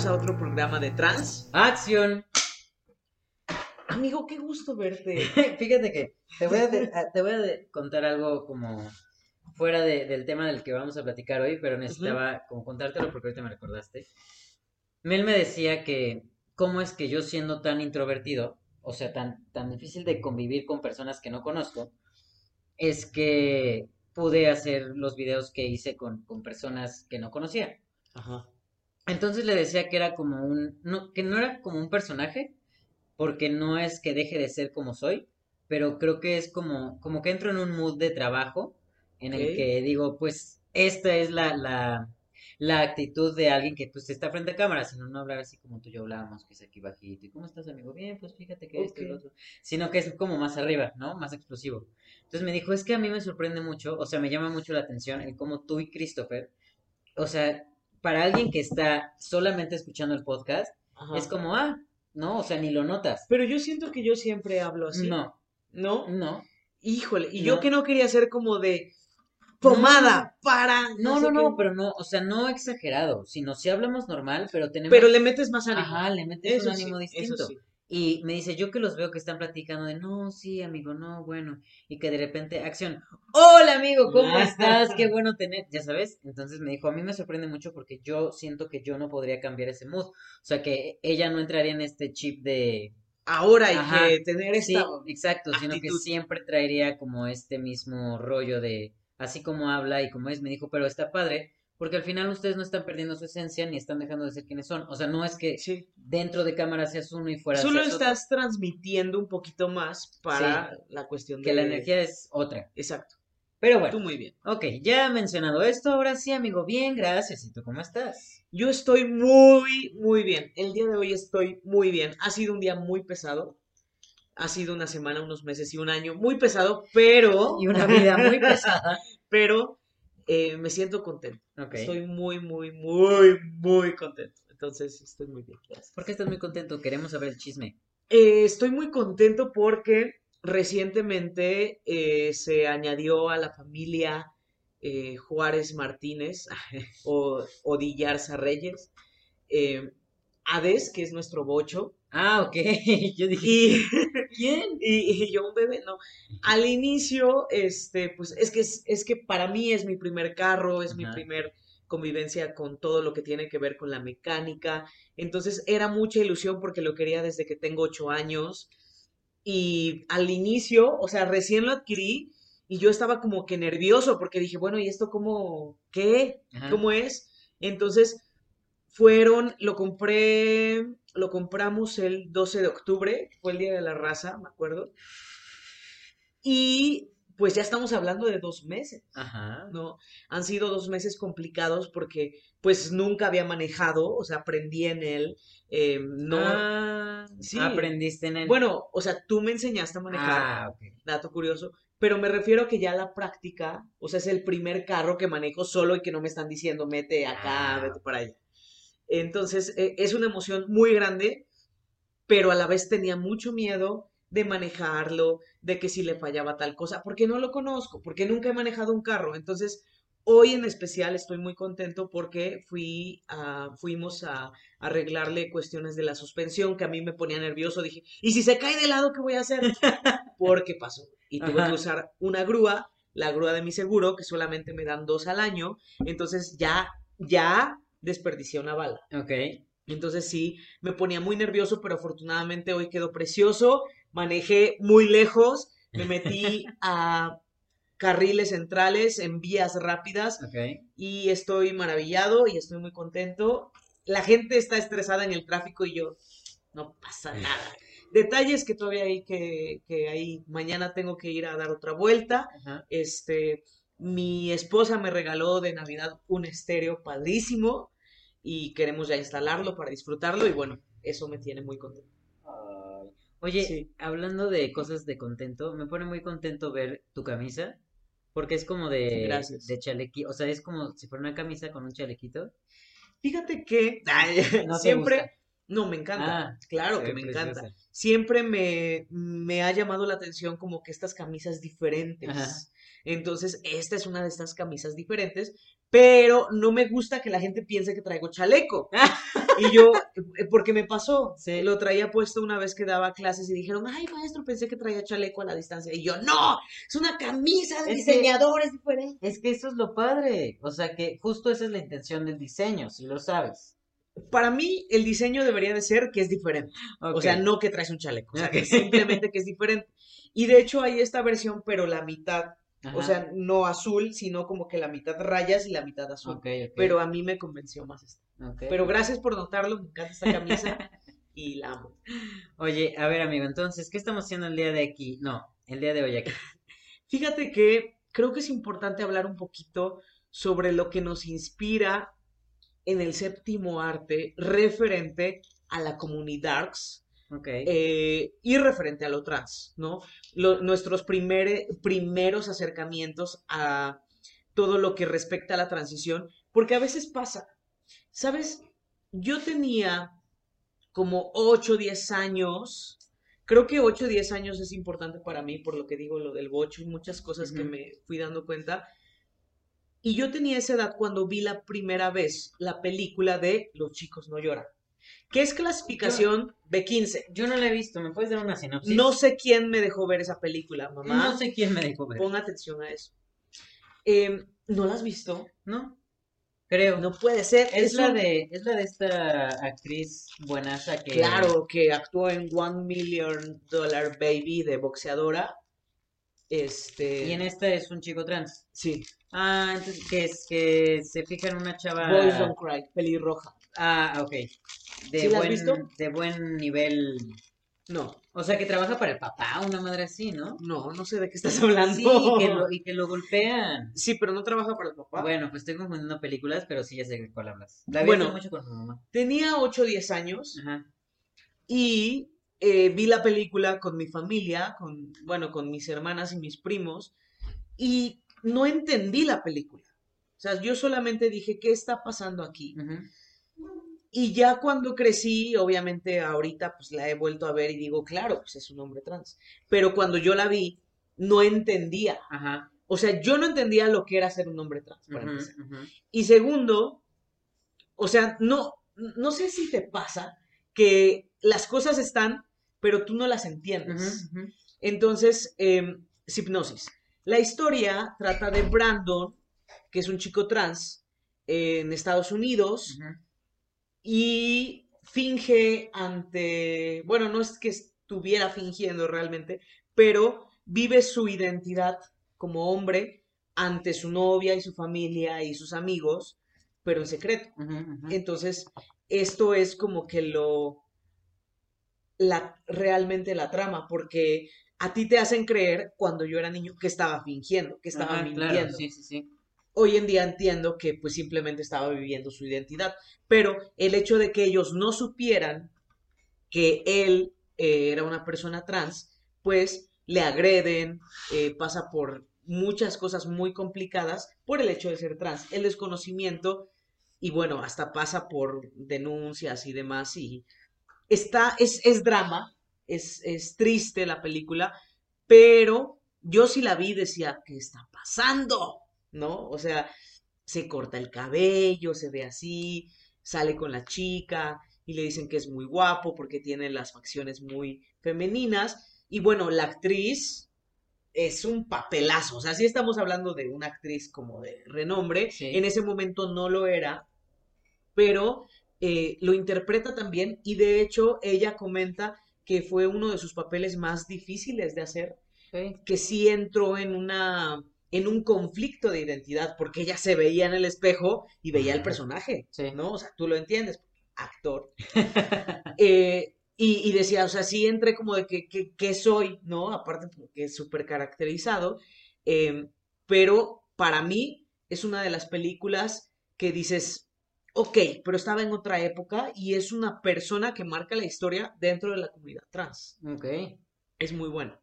bienvenidos a otro programa de Trans. ¡Acción! Amigo, qué gusto verte. Fíjate que te voy a, de- a- te voy a contar algo como fuera de- del tema del que vamos a platicar hoy, pero necesitaba como contártelo porque ahorita me recordaste. Mel me decía que cómo es que yo siendo tan introvertido, o sea, tan, tan difícil de convivir con personas que no conozco, es que pude hacer los videos que hice con, con personas que no conocía. Ajá. Entonces le decía que era como un, no, que no era como un personaje, porque no es que deje de ser como soy, pero creo que es como, como que entro en un mood de trabajo en el que digo, pues, esta es la, la, la actitud de alguien que pues está frente a cámara, sino no hablar así como tú y yo hablábamos, que es aquí bajito, y ¿cómo estás, amigo? Bien, pues fíjate que esto y lo otro, sino que es como más arriba, ¿no? Más explosivo. Entonces me dijo, es que a mí me sorprende mucho, o sea, me llama mucho la atención el cómo tú y Christopher, o sea, para alguien que está solamente escuchando el podcast, Ajá. es como, ah, no, o sea, ni lo notas. Pero yo siento que yo siempre hablo así. No, ¿No? no. Híjole, y No. yo que no quería ser como de pomada para. No, sé no, no, qué. pero no, o sea, no exagerado, sino si hablamos normal, pero tenemos... Pero le metes más ánimo. Ajá, le metes un Eso sí, ánimo eso distinto. sí. Y me dice, yo que los veo que están platicando de, no, sí, amigo, no, bueno, y que de repente, acción, hola, amigo, ¿cómo estás? Qué bueno tener, ya sabes. Entonces me dijo, a mí me sorprende mucho porque yo siento que yo no podría cambiar ese mood. O sea, que ella no entraría en este chip de, Ahora hay Ajá. que tener Sí, esta. exacto, sino que siempre traería como este mismo rollo de así como habla y como es, me dijo, pero está padre, porque al final ustedes no están perdiendo su esencia ni están dejando de ser quienes son. O sea, no es que Sí. dentro de cámara seas uno y fuera Solo seas otro, estás transmitiendo un poquito más para la cuestión que de. la energía es otra. Exacto. Pero Tú bueno, muy bien. ok, ya mencionado esto, ahora sí, amigo, bien, gracias. ¿Y tú cómo estás? Yo estoy muy, muy bien. El día de hoy estoy muy bien. Ha sido un día muy pesado. Ha sido una semana, unos meses y un año muy pesado, pero, Y una vida muy pesada. pero eh, me siento contento. Estoy muy, muy, muy, muy contento. Entonces, estoy muy bien. gracias. ¿Por qué estás muy contento? Queremos saber el chisme. Eh, estoy muy contento porque recientemente eh, se añadió a la familia Juárez Martínez o Odillarza Reyes, Hades, que es nuestro bocho, Ah, ok. Yo dije, y, ¿quién? y, y yo un bebé, no. Al inicio, este, pues es que, es, es que para mí es mi primer carro, es mi Ajá. primer convivencia con todo lo que tiene que ver con la mecánica. Entonces era mucha ilusión porque lo quería desde que tengo ocho años. Y al inicio, o sea, recién lo adquirí y yo estaba como que nervioso porque dije, bueno, ¿y esto cómo, qué? Ajá. ¿Cómo es? Entonces fueron, lo compré, lo compramos el 12 de octubre, fue el Día de la Raza, me acuerdo. Y pues ya estamos hablando de dos meses. Ajá. ¿no? Han sido dos meses complicados porque pues nunca había manejado, o sea, aprendí en él, eh, no, Ah, sí. aprendiste en el... bueno, o sea, tú me enseñaste a manejar, Ah, dato curioso, pero me refiero a que ya la práctica, o sea, es el primer carro que manejo solo y que no me están diciendo, mete acá, Ah. vete para allá. Entonces, eh, es una emoción muy grande, pero a la vez tenía mucho miedo de manejarlo, de que si le fallaba tal cosa, porque no lo conozco, porque nunca he manejado un carro. Entonces, hoy en especial estoy muy contento porque fui a, fuimos a arreglarle cuestiones de la suspensión que a mí me ponía nervioso. Dije, ¿y si se cae de lado, qué voy a hacer? Porque pasó. Y tuve Ajá. que usar una grúa, la grúa de mi seguro, que solamente me dan dos al año. Entonces, ya, ya desperdicié una bala. Ok. Entonces sí, me ponía muy nervioso, pero afortunadamente hoy quedó precioso. Manejé muy lejos, me metí a carriles centrales en vías rápidas Ok. y estoy maravillado y estoy muy contento. La gente está estresada en el tráfico y yo, no pasa nada. Detalles que todavía hay que, que ahí mañana tengo que ir a dar otra vuelta. Este, mi esposa me regaló de Navidad un estéreo padrísimo y queremos ya instalarlo para disfrutarlo y bueno, eso me tiene muy contento. Ay. Oye, Sí. hablando de cosas de contento, me pone muy contento ver tu camisa, porque es como de, Gracias. de chalequito, o sea, es como si fuera una camisa con un chalequito. Fíjate que No siempre, no, me encanta, Ah, claro que me encanta. Siempre me, me ha llamado la atención como que estas camisas diferentes. Ajá. Entonces, esta es una de estas camisas diferentes, pero no me gusta que la gente piense que traigo chaleco. y yo, eh, porque me pasó, lo traía puesto una vez que daba clases y dijeron, ay maestro, pensé que traía chaleco a la distancia. Y yo, no, es una camisa de diseñadores diferente. Es que eso es lo padre, o sea que justo esa es la intención del diseño, si lo sabes. Para mí, el diseño debería de ser que es diferente. O sea, no que traes un chaleco. O sea, que simplemente que es diferente. Y de hecho hay esta versión, pero la mitad O sea, no azul, sino como que la mitad rayas y la mitad azul. Pero a mí me convenció más esta. Pero gracias por notarlo, me encanta esta camisa y la amo. Oye, a ver, amigo, entonces, ¿qué estamos haciendo el día de aquí? No, el día de hoy aquí. Fíjate que creo que es importante hablar un poquito sobre lo que nos inspira en el séptimo arte referente a la comunidad eh, y referente a lo trans, ¿no? nuestros primeros acercamientos a todo lo que respecta a la transición, porque a veces pasa, ¿sabes? Yo tenía como 8 o 10 años, creo que 8 o 10 años es importante para mí, por lo que digo lo del bocho y muchas cosas que me fui dando cuenta. Y yo tenía esa edad cuando vi la primera vez la película de Los chicos no lloran. ¿Qué es clasificación B15? Yo no la he visto, ¿me puedes dar una sinopsis? No sé quién me dejó ver esa película, mamá. No sé quién me dejó ver. Pon atención a eso. Em, ¿No la has visto? No. Creo. No puede ser. Es, la de, es la de esta actriz buenaza que. Claro, que actuó en One Million Dollar Baby de boxeadora. Este. Y en esta es un chico trans. Sí. Ah, entonces que es que se fija en una chava. Boys Don't Cry, pelirroja. Ah, ok. De buen, de buen nivel. No. O sea, que trabaja para el papá, una madre así, ¿no? No, no sé de qué estás hablando. Sí, y que lo, y que lo golpean. Sí, pero no trabaja para el papá. Bueno, pues estoy confundiendo películas, pero sí ya sé de cuál hablas. La bueno, mucho con su mamá. Tenía 8 o 10 años. Ajá. Y eh, vi la película con mi familia, con, bueno, con mis hermanas y mis primos. Y no entendí la película. O sea, yo solamente dije, ¿qué está pasando aquí? Ajá. Y ya cuando crecí, obviamente ahorita pues la he vuelto a ver y digo, claro, pues es un hombre trans. Pero cuando yo la vi, no entendía. Ajá. O sea, yo no entendía lo que era ser un hombre trans, para empezar. Y segundo, o sea, no, no sé si te pasa que las cosas están, pero tú no las entiendes. Entonces, eh, hipnosis. La historia trata de Brandon, que es un chico trans en Estados Unidos y finge ante, bueno, no es que estuviera fingiendo realmente, pero vive su identidad como hombre ante su novia y su familia y sus amigos, pero en secreto. Entonces, esto es como que lo, la, realmente la trama, porque a ti te hacen creer cuando yo era niño que estaba fingiendo, que estaba mintiendo. sí, sí, sí hoy en día entiendo que pues simplemente estaba viviendo su identidad, pero el hecho de que ellos no supieran que él eh, era una persona trans, pues le agreden, eh, pasa por muchas cosas muy complicadas por el hecho de ser trans, el desconocimiento y bueno, hasta pasa por denuncias y demás y está, es, es drama, es, es triste la película, pero yo sí la vi decía, ¿qué está pasando? ¿No? O sea, se corta el cabello, se ve así, sale con la chica y le dicen que es muy guapo porque tiene las facciones muy femeninas. Y bueno, la actriz es un papelazo, o sea, sí estamos hablando de una actriz como de renombre, en ese momento no lo era, pero eh, lo interpreta también y de hecho ella comenta que fue uno de sus papeles más difíciles de hacer, que sí entró en una en un conflicto de identidad, porque ella se veía en el espejo y veía el personaje, ¿no? O sea, tú lo entiendes, actor. Eh, y, decía, o sea, sí entré como de que, que, soy, ¿no? Aparte porque es súper caracterizado, em, pero para mí es una de las películas que dices, ok, pero estaba en otra época y es una persona que marca la historia dentro de la comunidad trans. Ok. Es muy bueno.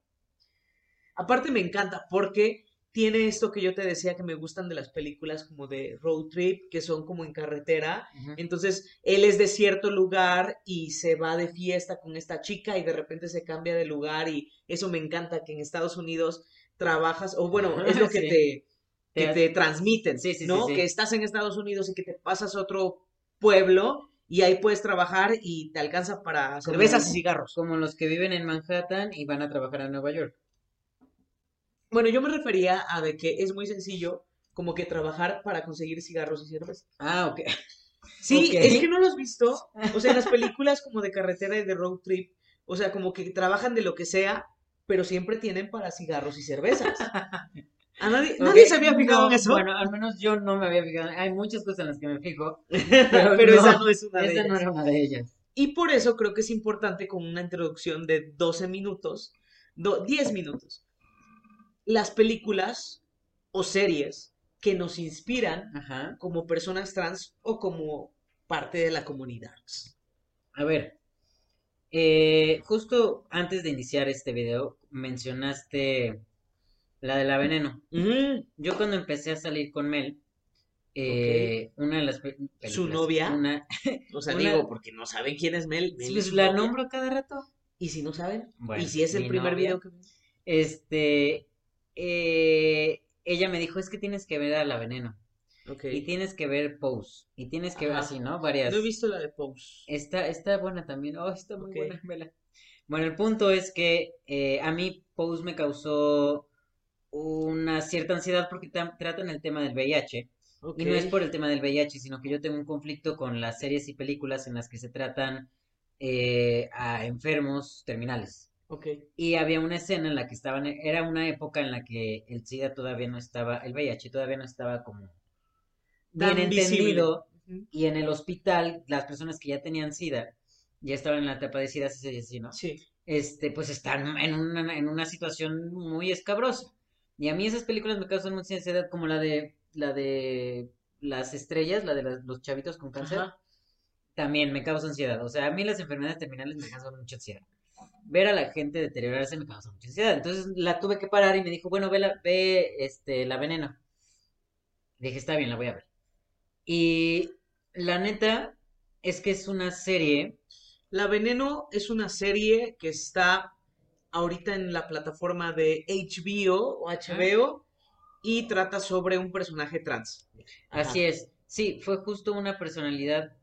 Aparte me encanta porque tiene esto que yo te decía que me gustan de las películas como de road trip, que son como en carretera. Entonces, él es de cierto lugar y se va de fiesta con esta chica y de repente se cambia de lugar y eso me encanta que en Estados Unidos trabajas, o bueno, es lo que Sí. te, que Te- te transmiten, Sí, sí, sí, ¿no? Que estás en Estados Unidos y que te pasas a otro pueblo y ahí puedes trabajar y te alcanza para cervezas y cigarros. Como los que viven en Manhattan y van a trabajar a Nueva York. Bueno, yo me refería a de que es muy sencillo como que trabajar para conseguir cigarros y cerveza. Ah, ok. Sí, es que no lo has visto. O sea, en las películas como de carretera y de road trip, o sea, como que trabajan de lo que sea, pero siempre tienen para cigarros y cervezas. A nadie, nadie se había fijado no, en eso, Bueno, al menos yo no me había fijado. Hay muchas cosas en las que me fijo, pero, pero no, esa no es una de esa no ellas. era una de ellas. Y por eso creo que es importante con una introducción de 12 minutos, do- 10 minutos, las películas o series que nos inspiran Ajá. como personas trans o como parte de la comunidad. A ver, eh, justo antes de iniciar este video mencionaste la de la veneno. Yo cuando empecé a salir con Mel, eh, una de las ¿Su novia? una, o sea, Una- digo, porque no saben quién es Mel. Mel es la novia. nombro cada rato. ¿Y si no saben? Bueno, ¿Y si es el primer novia. video que? Este, eh, ella me dijo, es que tienes que ver a la veneno. Y tienes que ver Pose. Y tienes que ver así, ¿no? Varias. No he visto la de Pose. Está, está buena también. Oh, está muy buena, vela. Bueno, el punto es que eh, a mí Pose me causó una cierta ansiedad porque tratan el tema del VIH. Y no es por el tema del VIH, sino que yo tengo un conflicto con las series y películas en las que se tratan eh, a enfermos terminales. Ok. Y había una escena en la que estaban, era una época en la que el SIDA todavía no estaba, el VIH todavía no estaba como bien Tan entendido. Y en el hospital, las personas que ya tenían SIDA, ya estaban en la etapa de SIDA, sí, sí, ¿no? Sí. Este, pues están en una, en una situación muy escabrosa. Y a mí esas películas me causan mucha ansiedad, como la de, la de las estrellas, la de las- los chavitos con cáncer, Ajá. también me causa ansiedad. O sea, a mí las enfermedades terminales me causan mucha ansiedad. Ver a la gente deteriorarse me causa mucha ansiedad. Entonces la tuve que parar y me dijo, bueno, ve, la, ve este, la veneno. Dije, está bien, la voy a ver. Y la neta es que es una serie. La Veneno es una serie que está ahorita en la plataforma de HBO o HBO y trata sobre un personaje trans. Así es. Sí, fue justo una personalidad.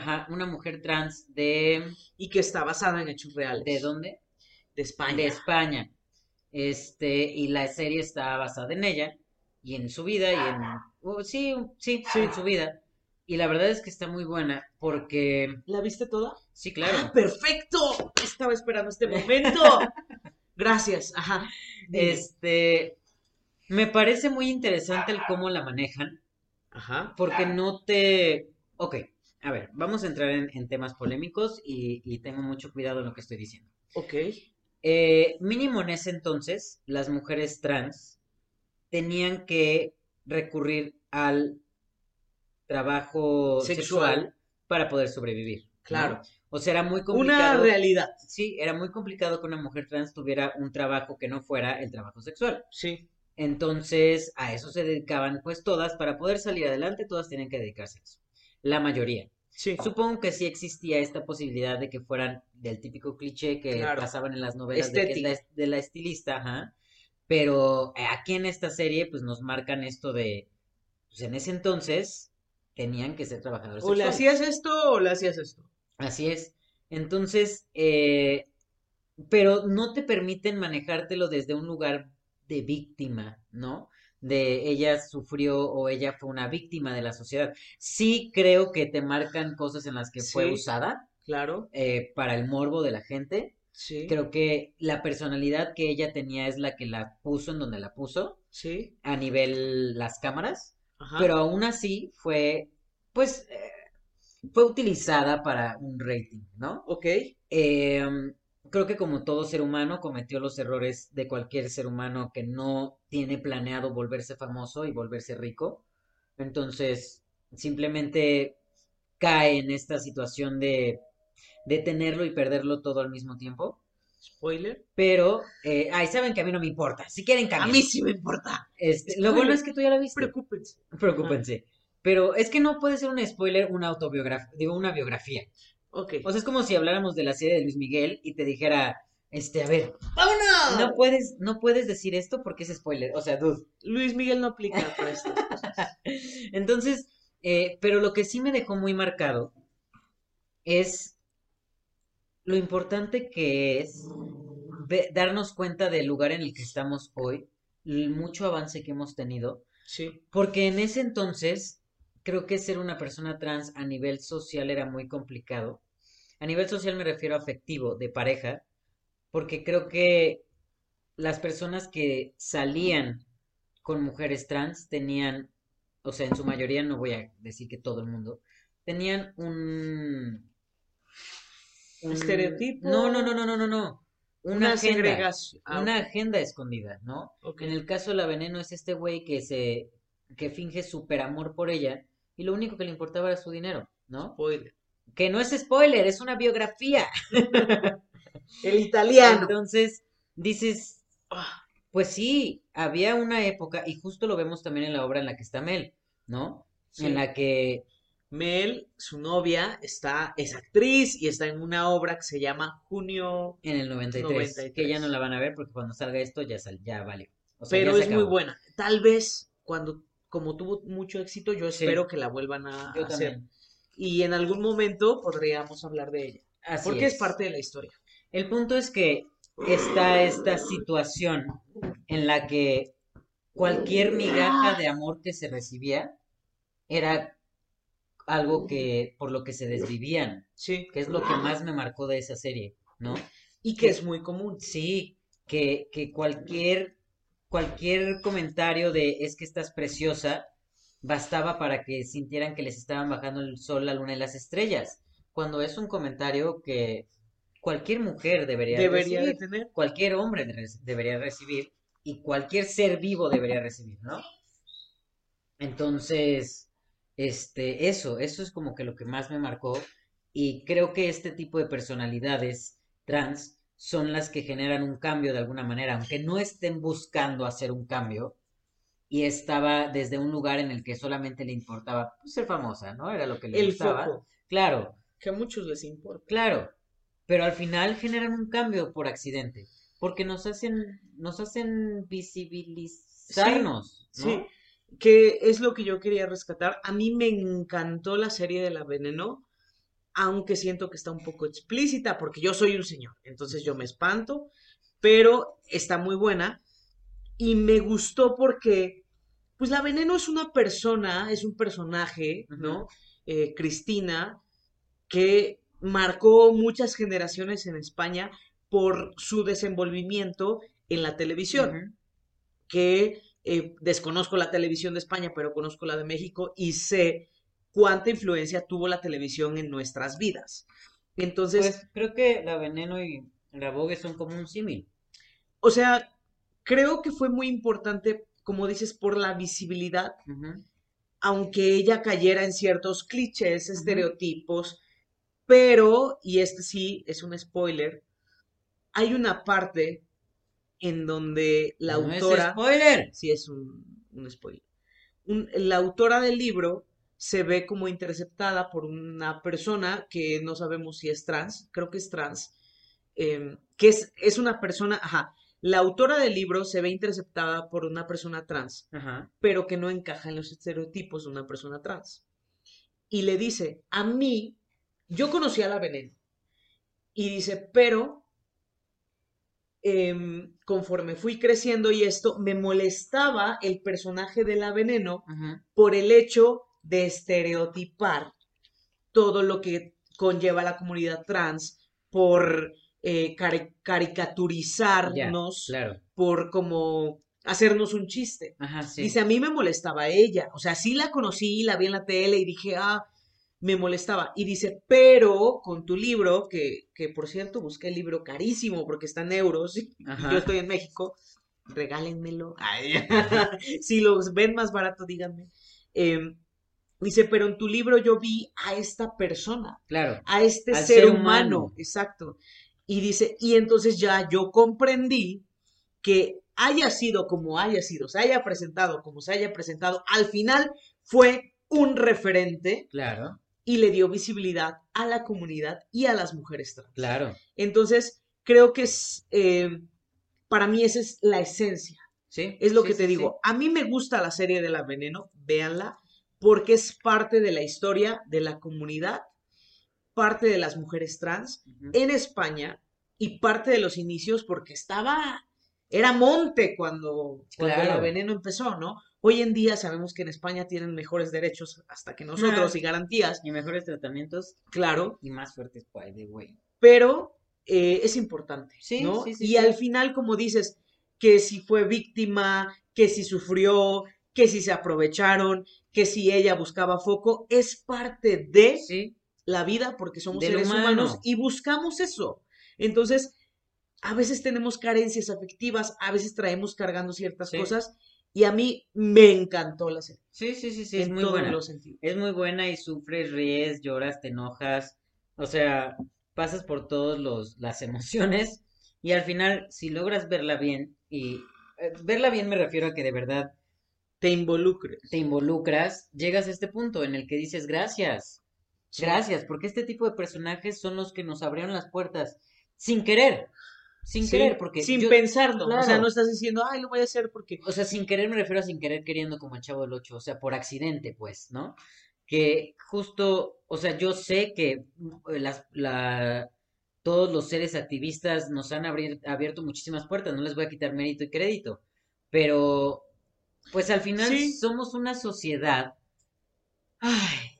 Ajá, una mujer trans de. Y que está basada en hechos reales. ¿De dónde? De España. De España. Este, y la serie está basada en ella y en su vida y en. oh, sí, sí, Sí. en su vida. Y la verdad es que está muy buena porque. ¿La viste toda? Sí, ¡Ah, claro. perfecto! Estaba esperando este momento. Gracias. Ajá. Este. Me parece muy interesante el cómo la manejan. Ajá. Porque no te... Ok, a ver, vamos a entrar en, en temas polémicos y, y tengo mucho cuidado en lo que estoy diciendo. Ok. Eh, mínimo en ese entonces, las mujeres trans tenían que recurrir al trabajo Sexual. sexual, para poder sobrevivir. ¿no? Claro. O sea, era muy Una complicado. realidad. Sí, era muy complicado que una mujer trans tuviera un trabajo que no fuera el trabajo sexual. Sí. Entonces, a eso se dedicaban pues todas, para poder salir adelante, todas tienen que dedicarse a eso. La mayoría. Sí. Supongo que sí existía esta posibilidad de que fueran del típico cliché que Claro. pasaban en las novelas de, que es la, Estética. de la estilista, ajá. Pero eh, aquí en esta serie pues nos marcan esto de, pues en ese entonces tenían que ser trabajadores O le hacías esto o le hacías esto. Así es. Entonces, eh, pero no te permiten manejártelo desde un lugar de víctima, ¿no? De ella sufrió o ella fue una víctima de la sociedad. Sí creo que te marcan cosas en las que fue usada Claro. eh, para el morbo de la gente. Sí. Creo que la personalidad que ella tenía es la que la puso en donde la puso, Sí. a nivel las cámaras. Ajá. Pero aún así fue, pues, eh, fue utilizada para un rating, ¿no? Ok. Em, creo que como todo ser humano cometió los errores de cualquier ser humano que no tiene planeado volverse famoso y volverse rico. Entonces, simplemente cae en esta situación de, de tenerlo y perderlo todo al mismo tiempo. Spoiler. Pero, eh, ay, saben que a mí no me importa. Si quieren A cambiar. mí sí me importa. Este, lo bueno es que tú ya la viste. Preocúpense. Preocúpense. Pero es que no puede ser un spoiler una autobiografía, digo, una biografía. Ok. O sea, es como si habláramos de la serie de Luis Miguel y te dijera, Este, a ver, ¡Vámonos! no puedes, no puedes decir esto porque es spoiler. O sea, dude. Luis Miguel no aplica para esto. Entonces, eh, pero lo que sí me dejó muy marcado es lo importante que es darnos cuenta del lugar en el que estamos hoy, el mucho avance que hemos tenido, Sí. porque en ese entonces creo que ser una persona trans a nivel social era muy complicado. A nivel social me refiero a afectivo, de pareja, porque creo que las personas que salían con mujeres trans tenían, o sea, en su mayoría, no voy a decir que todo el mundo, tenían un, un- Estereotipo. No, no, no, no, no, no, no. Una, Una agenda, segregación. Ah, una agenda escondida, ¿no? En el caso de la Veneno es este güey que se, que finge súper amor por ella y lo único que le importaba era su dinero, ¿no? Spoiler. Que no es spoiler, es una biografía. El italiano. Entonces, dices, Ah, pues sí, había una época, y justo lo vemos también en la obra en la que está Mel, ¿no? sí. En la que, Mel, su novia, está, es actriz y está en una obra que se llama Junio, en el 93, que 93. ya no la van a ver porque cuando salga esto ya sal, ya. O sea, pero ya es muy buena. Tal vez cuando, como tuvo mucho éxito, yo Sí. espero que la vuelvan a Yo hacer. también. Y en algún momento podríamos hablar de ella. Así Porque es es. parte de la historia. El punto es que está esta situación en la que cualquier migaja de amor que se recibía era algo que por lo que se desvivían, Sí. que es lo que más me marcó de esa serie, ¿no? Y que es muy común. Sí, que, que cualquier, cualquier comentario de es que estás preciosa bastaba para que sintieran que les estaban bajando el sol, la luna y las estrellas, cuando es un comentario que cualquier mujer debería Debería de recibir, tener. cualquier hombre de- debería recibir y cualquier ser vivo debería recibir, ¿no? Entonces, este, eso, eso es como que lo que más me marcó y creo que este tipo de personalidades trans son las que generan un cambio de alguna manera, aunque no estén buscando hacer un cambio y estaba desde un lugar en el que solamente le importaba pues, ser famosa, ¿no? Era lo que le El gustaba. foco, Claro, que a muchos les importa. claro, pero al final generan un cambio por accidente, porque nos hacen, nos hacen visibilizarnos, ¿no? Sí, que es lo que yo quería rescatar. A mí me encantó la serie de La Veneno, aunque siento que está un poco explícita, porque yo soy un señor, entonces yo me espanto, pero está muy buena y me gustó porque, pues La Veneno es una persona, es un personaje, ¿no? Eh, Cristina, que marcó muchas generaciones en España por su desenvolvimiento en la televisión que eh, desconozco la televisión de España, pero conozco la de México y sé cuánta influencia tuvo la televisión en nuestras vidas. Entonces, Pues creo que la Veneno y la Vogue son como un símil. o sea, creo que fue muy importante, como dices, por la visibilidad, aunque ella cayera en ciertos clichés, estereotipos, pero, y este sí es un spoiler, hay una parte en donde la No es autora... spoiler. sí es un, un spoiler. Un- la autora del libro se ve como interceptada por una persona que no sabemos si es trans, creo que es trans, em, que es, es una persona, ajá, la autora del libro se ve interceptada por una persona trans, Ajá. pero que no encaja en los estereotipos de una persona trans. Y le dice, a mí, yo conocí a la veneno. Y dice, pero em, conforme fui creciendo y esto, me molestaba el personaje de la veneno por el hecho de estereotipar todo lo que conlleva la comunidad trans, por eh, cari- caricaturizarnos, Claro. por como hacernos un chiste. Ajá, sí. Dice, a mí me molestaba ella. O sea, sí la conocí, la vi en la tele y dije, ah, me molestaba. Y dice, pero con tu libro, que, que por cierto busqué el libro carísimo porque está en euros y yo estoy en México, regálenmelo. Ay, si los ven más barato, díganme. Em, dice, pero en tu libro yo vi a esta persona, Claro. a este ser, ser humano. humano. Exacto. Y dice, y entonces ya yo comprendí que haya sido como haya sido, se haya presentado como se haya presentado, al final fue un referente Claro. y le dio visibilidad a la comunidad y a las mujeres trans. Claro. Entonces, creo que es, eh, para mí esa es la esencia. Sí. Es lo sí, que te sí, digo. A mí me gusta la serie de La Veneno, véanla, porque es parte de la historia de la comunidad, parte de las mujeres trans sí. Ujú. en España y parte de los inicios porque estaba, era monte cuando, cuando Claro. La Veneno empezó, ¿no? Hoy en día sabemos que en España tienen mejores derechos hasta que nosotros Ah. y garantías, Y mejores tratamientos claro, y más fuertes, by the way. pero eh, es importante, Sí, ¿no? sí, sí, y al final, como dices, que si fue víctima, que si sufrió, que si se aprovecharon, que si ella buscaba foco, es parte de Sí, la vida porque somos Del seres humano. humanos y buscamos eso. Entonces, a veces tenemos carencias afectivas, a veces traemos cargando ciertas Sí. cosas y a mí me encantó la serie. sí, sí, sí, sí, es muy buena. los. Es muy buena y sufres, ríes, lloras, te enojas. O sea, pasas por todas las emociones y al final, si logras verla bien, y eh, verla bien me refiero a que de verdad Te involucres. te involucras, llegas a este punto en el que dices gracias, Sí. gracias, porque este tipo de personajes son los que nos abrieron las puertas sin querer, sin Sí, querer, porque sin yo- pensarlo. O sea, no estás diciendo, ay, lo voy a hacer porque. O sea, sin querer me refiero a sin querer queriendo como el Chavo del Ocho, o sea, por accidente, pues, ¿no? Que justo, o sea, yo sé que mm, las, la, todos los seres activistas nos han abrir- abierto muchísimas puertas, no les voy a quitar mérito y crédito, pero, pues al final Sí. somos una sociedad, ay,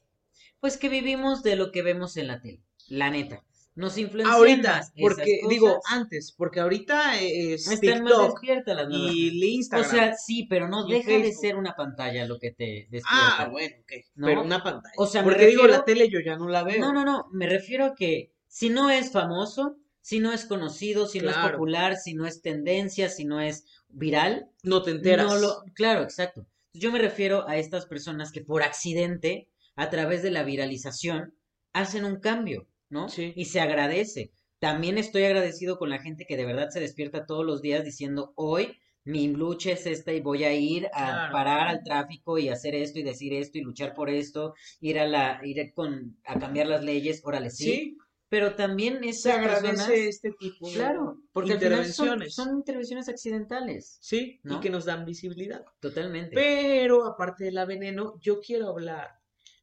pues que vivimos de lo que vemos en la tele, la neta. Nos influencian Ahorita, más porque, digo, antes, porque ahorita es están más TikTok despiertas las nuevas y el O Instagram. sea, sí, pero no deja de ser una pantalla lo que te despierta. ah, bueno, ok. ¿no? Pero una pantalla. O sea, porque digo, refiero- la tele yo ya no la veo. No, no, no, me refiero a que si no es famoso, si no es conocido, si no es popular, si no es tendencia, si no es viral, No te enteras. no lo, claro, exacto. Yo me refiero a estas personas que por accidente, a través de la viralización, hacen un cambio, ¿no? Sí. Y se agradece. También estoy agradecido con la gente que de verdad se despierta todos los días diciendo, hoy mi lucha es esta y voy a ir a Claro. parar al tráfico y hacer esto y decir esto y luchar por esto, ir a la, ir con, a cambiar las leyes, órale, sí. Sí, Pero también se esas agradece personas, este tipo de claro, porque son, intervenciones. son intervenciones accidentales, Sí, ¿no? y que nos dan visibilidad. totalmente. Pero aparte de la veneno, yo quiero hablar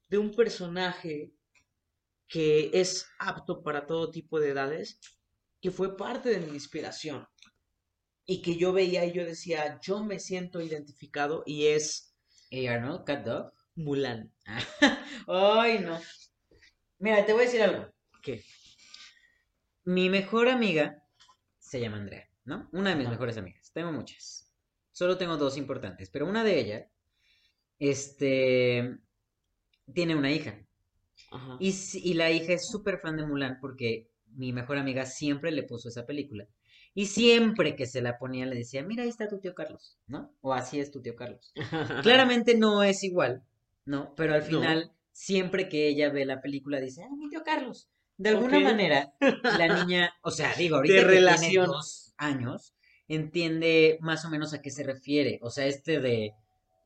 de un personaje que es apto para todo tipo de edades, que fue parte de mi inspiración y que yo veía y yo decía, yo me siento identificado y es ¿Y Arnold, Cat Dog? Mulan. Ay, no. Mira, te voy a decir algo. ¿Qué? Mi mejor amiga se llama Andrea, ¿no? Una de mis mejores amigas. Tengo muchas. Solo tengo dos importantes, pero una de ellas, este, tiene una hija. Ajá. Y, y la hija es súper fan de Mulan porque mi mejor amiga siempre le puso esa película. Y siempre que se la ponía le decía, mira, ahí está tu tío Carlos, ¿no? O así es tu tío Carlos. Claramente no es igual, ¿no? Pero al No. final, siempre que ella ve la película, dice, ah, mi tío Carlos. De alguna manera, la niña, o sea, digo, ahorita que tiene dos años, entiende más o menos a qué se refiere. O sea, este de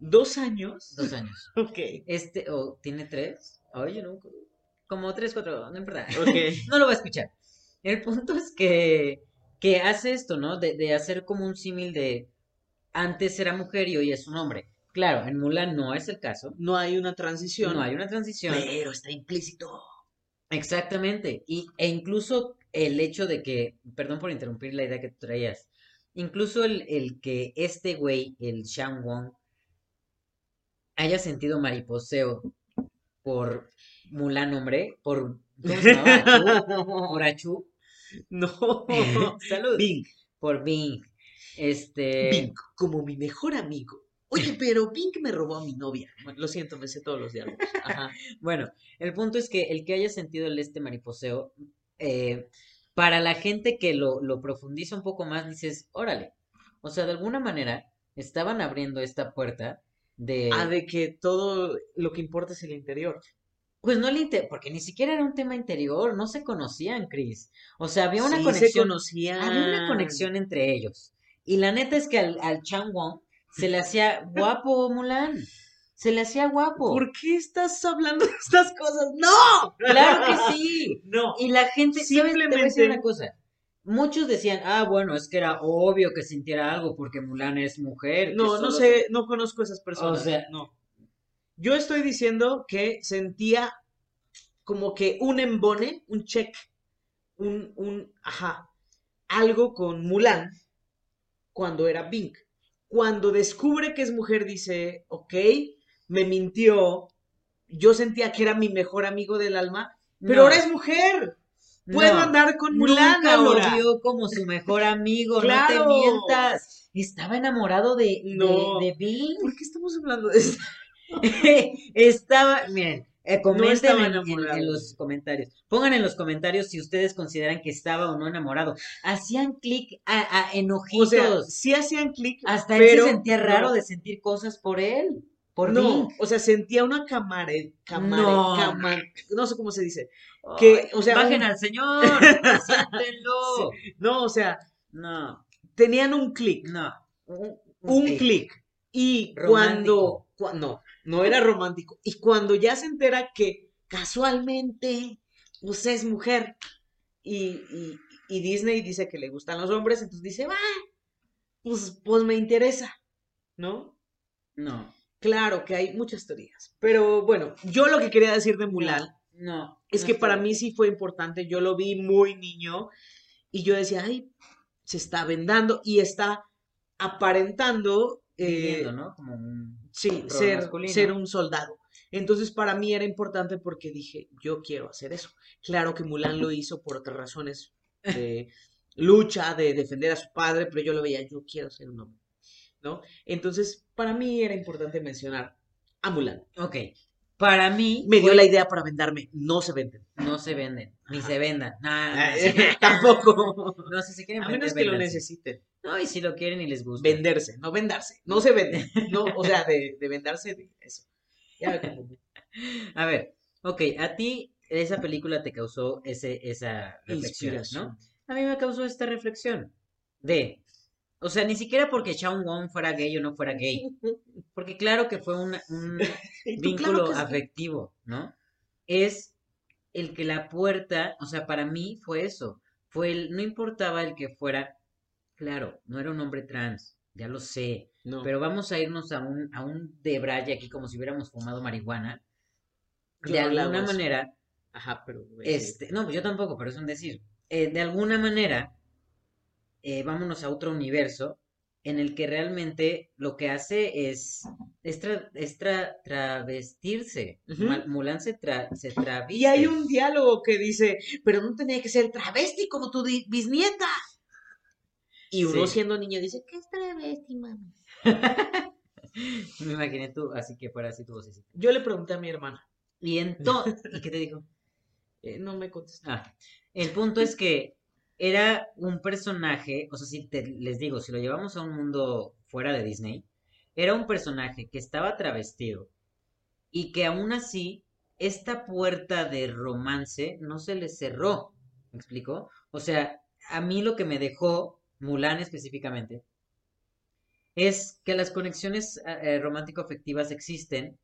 ¿Dos años? dos años. Ok. Este, o tiene tres. Oye, no, como tres, cuatro, no importa. Ok. no lo va a escuchar. El punto es que, que hace esto, ¿no? De, de hacer como un símil de antes era mujer y hoy es un hombre. Claro, en Mulan no es el caso. No hay una transición. No hay una transición. Pero está implícito. Exactamente. Y, e incluso el hecho de que, perdón por interrumpir la idea que tú traías, incluso el, el que este güey, el Shang Wong, haya sentido mariposeo por Mulan hombre, por, por Achu, No. salud, Bing. por Bing, este, Bing, como mi mejor amigo. Oye, pero Bing me robó a mi novia. Lo siento, me sé todos los diálogos. Ajá. Bueno, el punto es que el que haya sentido el este mariposeo, eh, para la gente que lo, lo profundiza un poco más, dices, órale. O sea, de alguna manera estaban abriendo esta puerta de... Ah, de que todo lo que importa es el interior. Pues no le inter... porque ni siquiera era un tema interior, no se conocían, Chris. O sea, había una Sí, conexión, se conocían. había una conexión entre ellos. Y la neta es que al, al Chang Wong se le hacía guapo Mulan. Se le hacía guapo. ¿Por qué estás hablando de estas cosas? ¡No! Claro que sí. No. Y la gente, ¿sabes? Te voy a decir Simplemente- una cosa. muchos decían, ah, bueno, es que era obvio que sintiera algo porque Mulan es mujer. No, no sé, no conozco a esas personas. O sea- no. Yo estoy diciendo que sentía como que un embone, un check, un, un, ajá, algo con Mulan cuando era Pink. Cuando descubre que es mujer, dice, ok, me mintió, yo sentía que era mi mejor amigo del alma, pero No, ahora es mujer. Puedo no. andar con Mulan Nunca ahora. lo vio como su mejor amigo, no te mientas. Estaba enamorado de, de- No. de, Bing. ¿Por qué estamos hablando de esto? Estaba, miren, eh, comenten en- en, enamorado. en los comentarios. Pongan en los comentarios si ustedes consideran que estaba o no enamorado. Hacían clic a, a O enojitos. sea, sí hacían clic, Hasta él se sentía no. raro de sentir cosas por él. Por no, Bing. o sea, sentía una camare, camare, No. no sé cómo se dice. que, o sea, bajen un- al señor, siéntenlo. No, o sea, No, tenían un clic, no. Un, un clic. Y Romántico. cuando, cua- no, no era romántico. Y cuando ya se entera que casualmente, pues es mujer y, y, y Disney dice que le gustan los hombres, entonces dice, va, pues, pues me interesa, ¿no? No, Claro que hay muchas teorías. Pero bueno, yo lo que quería decir de Mulan no. Es no que para mí sí fue importante, yo lo vi muy niño y yo decía, ay, se está vendando y está aparentando, eh, viviendo, ¿no? Como un sí, ser, masculino. ser un soldado. Entonces para mí era importante porque dije, yo quiero hacer eso. Claro que Mulan lo hizo por otras razones de lucha, de defender a su padre, pero yo lo veía, yo quiero ser un hombre, ¿no? Entonces para mí era importante mencionar a Mulan. Ok. Para mí Me dio fue- la idea para vendarme, no se venden. no se venden, ni Ajá. se vendan. Nada, Tampoco. No sé si quieren A menos que lo necesiten. No, y si lo quieren y les gusta. Venderse, no vendarse. No se vende. No, o sea, de, de vendarse, de eso. Ya me. A ver, ok, a ti esa película te causó ese, esa reflexión. ¿no? A mí me causó esta reflexión de, o sea, ni siquiera porque Shawn Wong fuera gay o no fuera gay, porque claro que fue una- un vínculo claro afectivo, ¿no? Es el que la puerta, o sea, para mí fue eso, fue el, no importaba el que fuera, claro, no era un hombre trans, ya lo sé, No. pero vamos a irnos a un, a un debraye aquí como si hubiéramos fumado marihuana. Yo De alguna manera, Ajá, pero. este, no, pues yo tampoco, pero es un decir. Eh, de alguna manera, eh, vámonos a otro universo en el que realmente lo que hace es, es, tra- es tra- travestirse. Mulan se, tra- se traviste. Y hay un diálogo que dice, pero no tenía que ser travesti como tu bisnieta. Y uno Sí. siendo niño dice, ¿qué es travesti, mami? Me imaginé tú, así que fuera así tu vocecita. Yo le pregunté a mi hermana. Y entonces, ¿y qué te dijo? eh, no me contestó. Ah, el punto es que era un personaje, o sea, si te, les digo, si lo llevamos a un mundo fuera de Disney, era un personaje que estaba travestido y que aún así esta puerta de romance no se le cerró. ¿Me explico? O sea, a mí lo que me dejó Mulan específicamente es que las conexiones eh, romántico-afectivas existen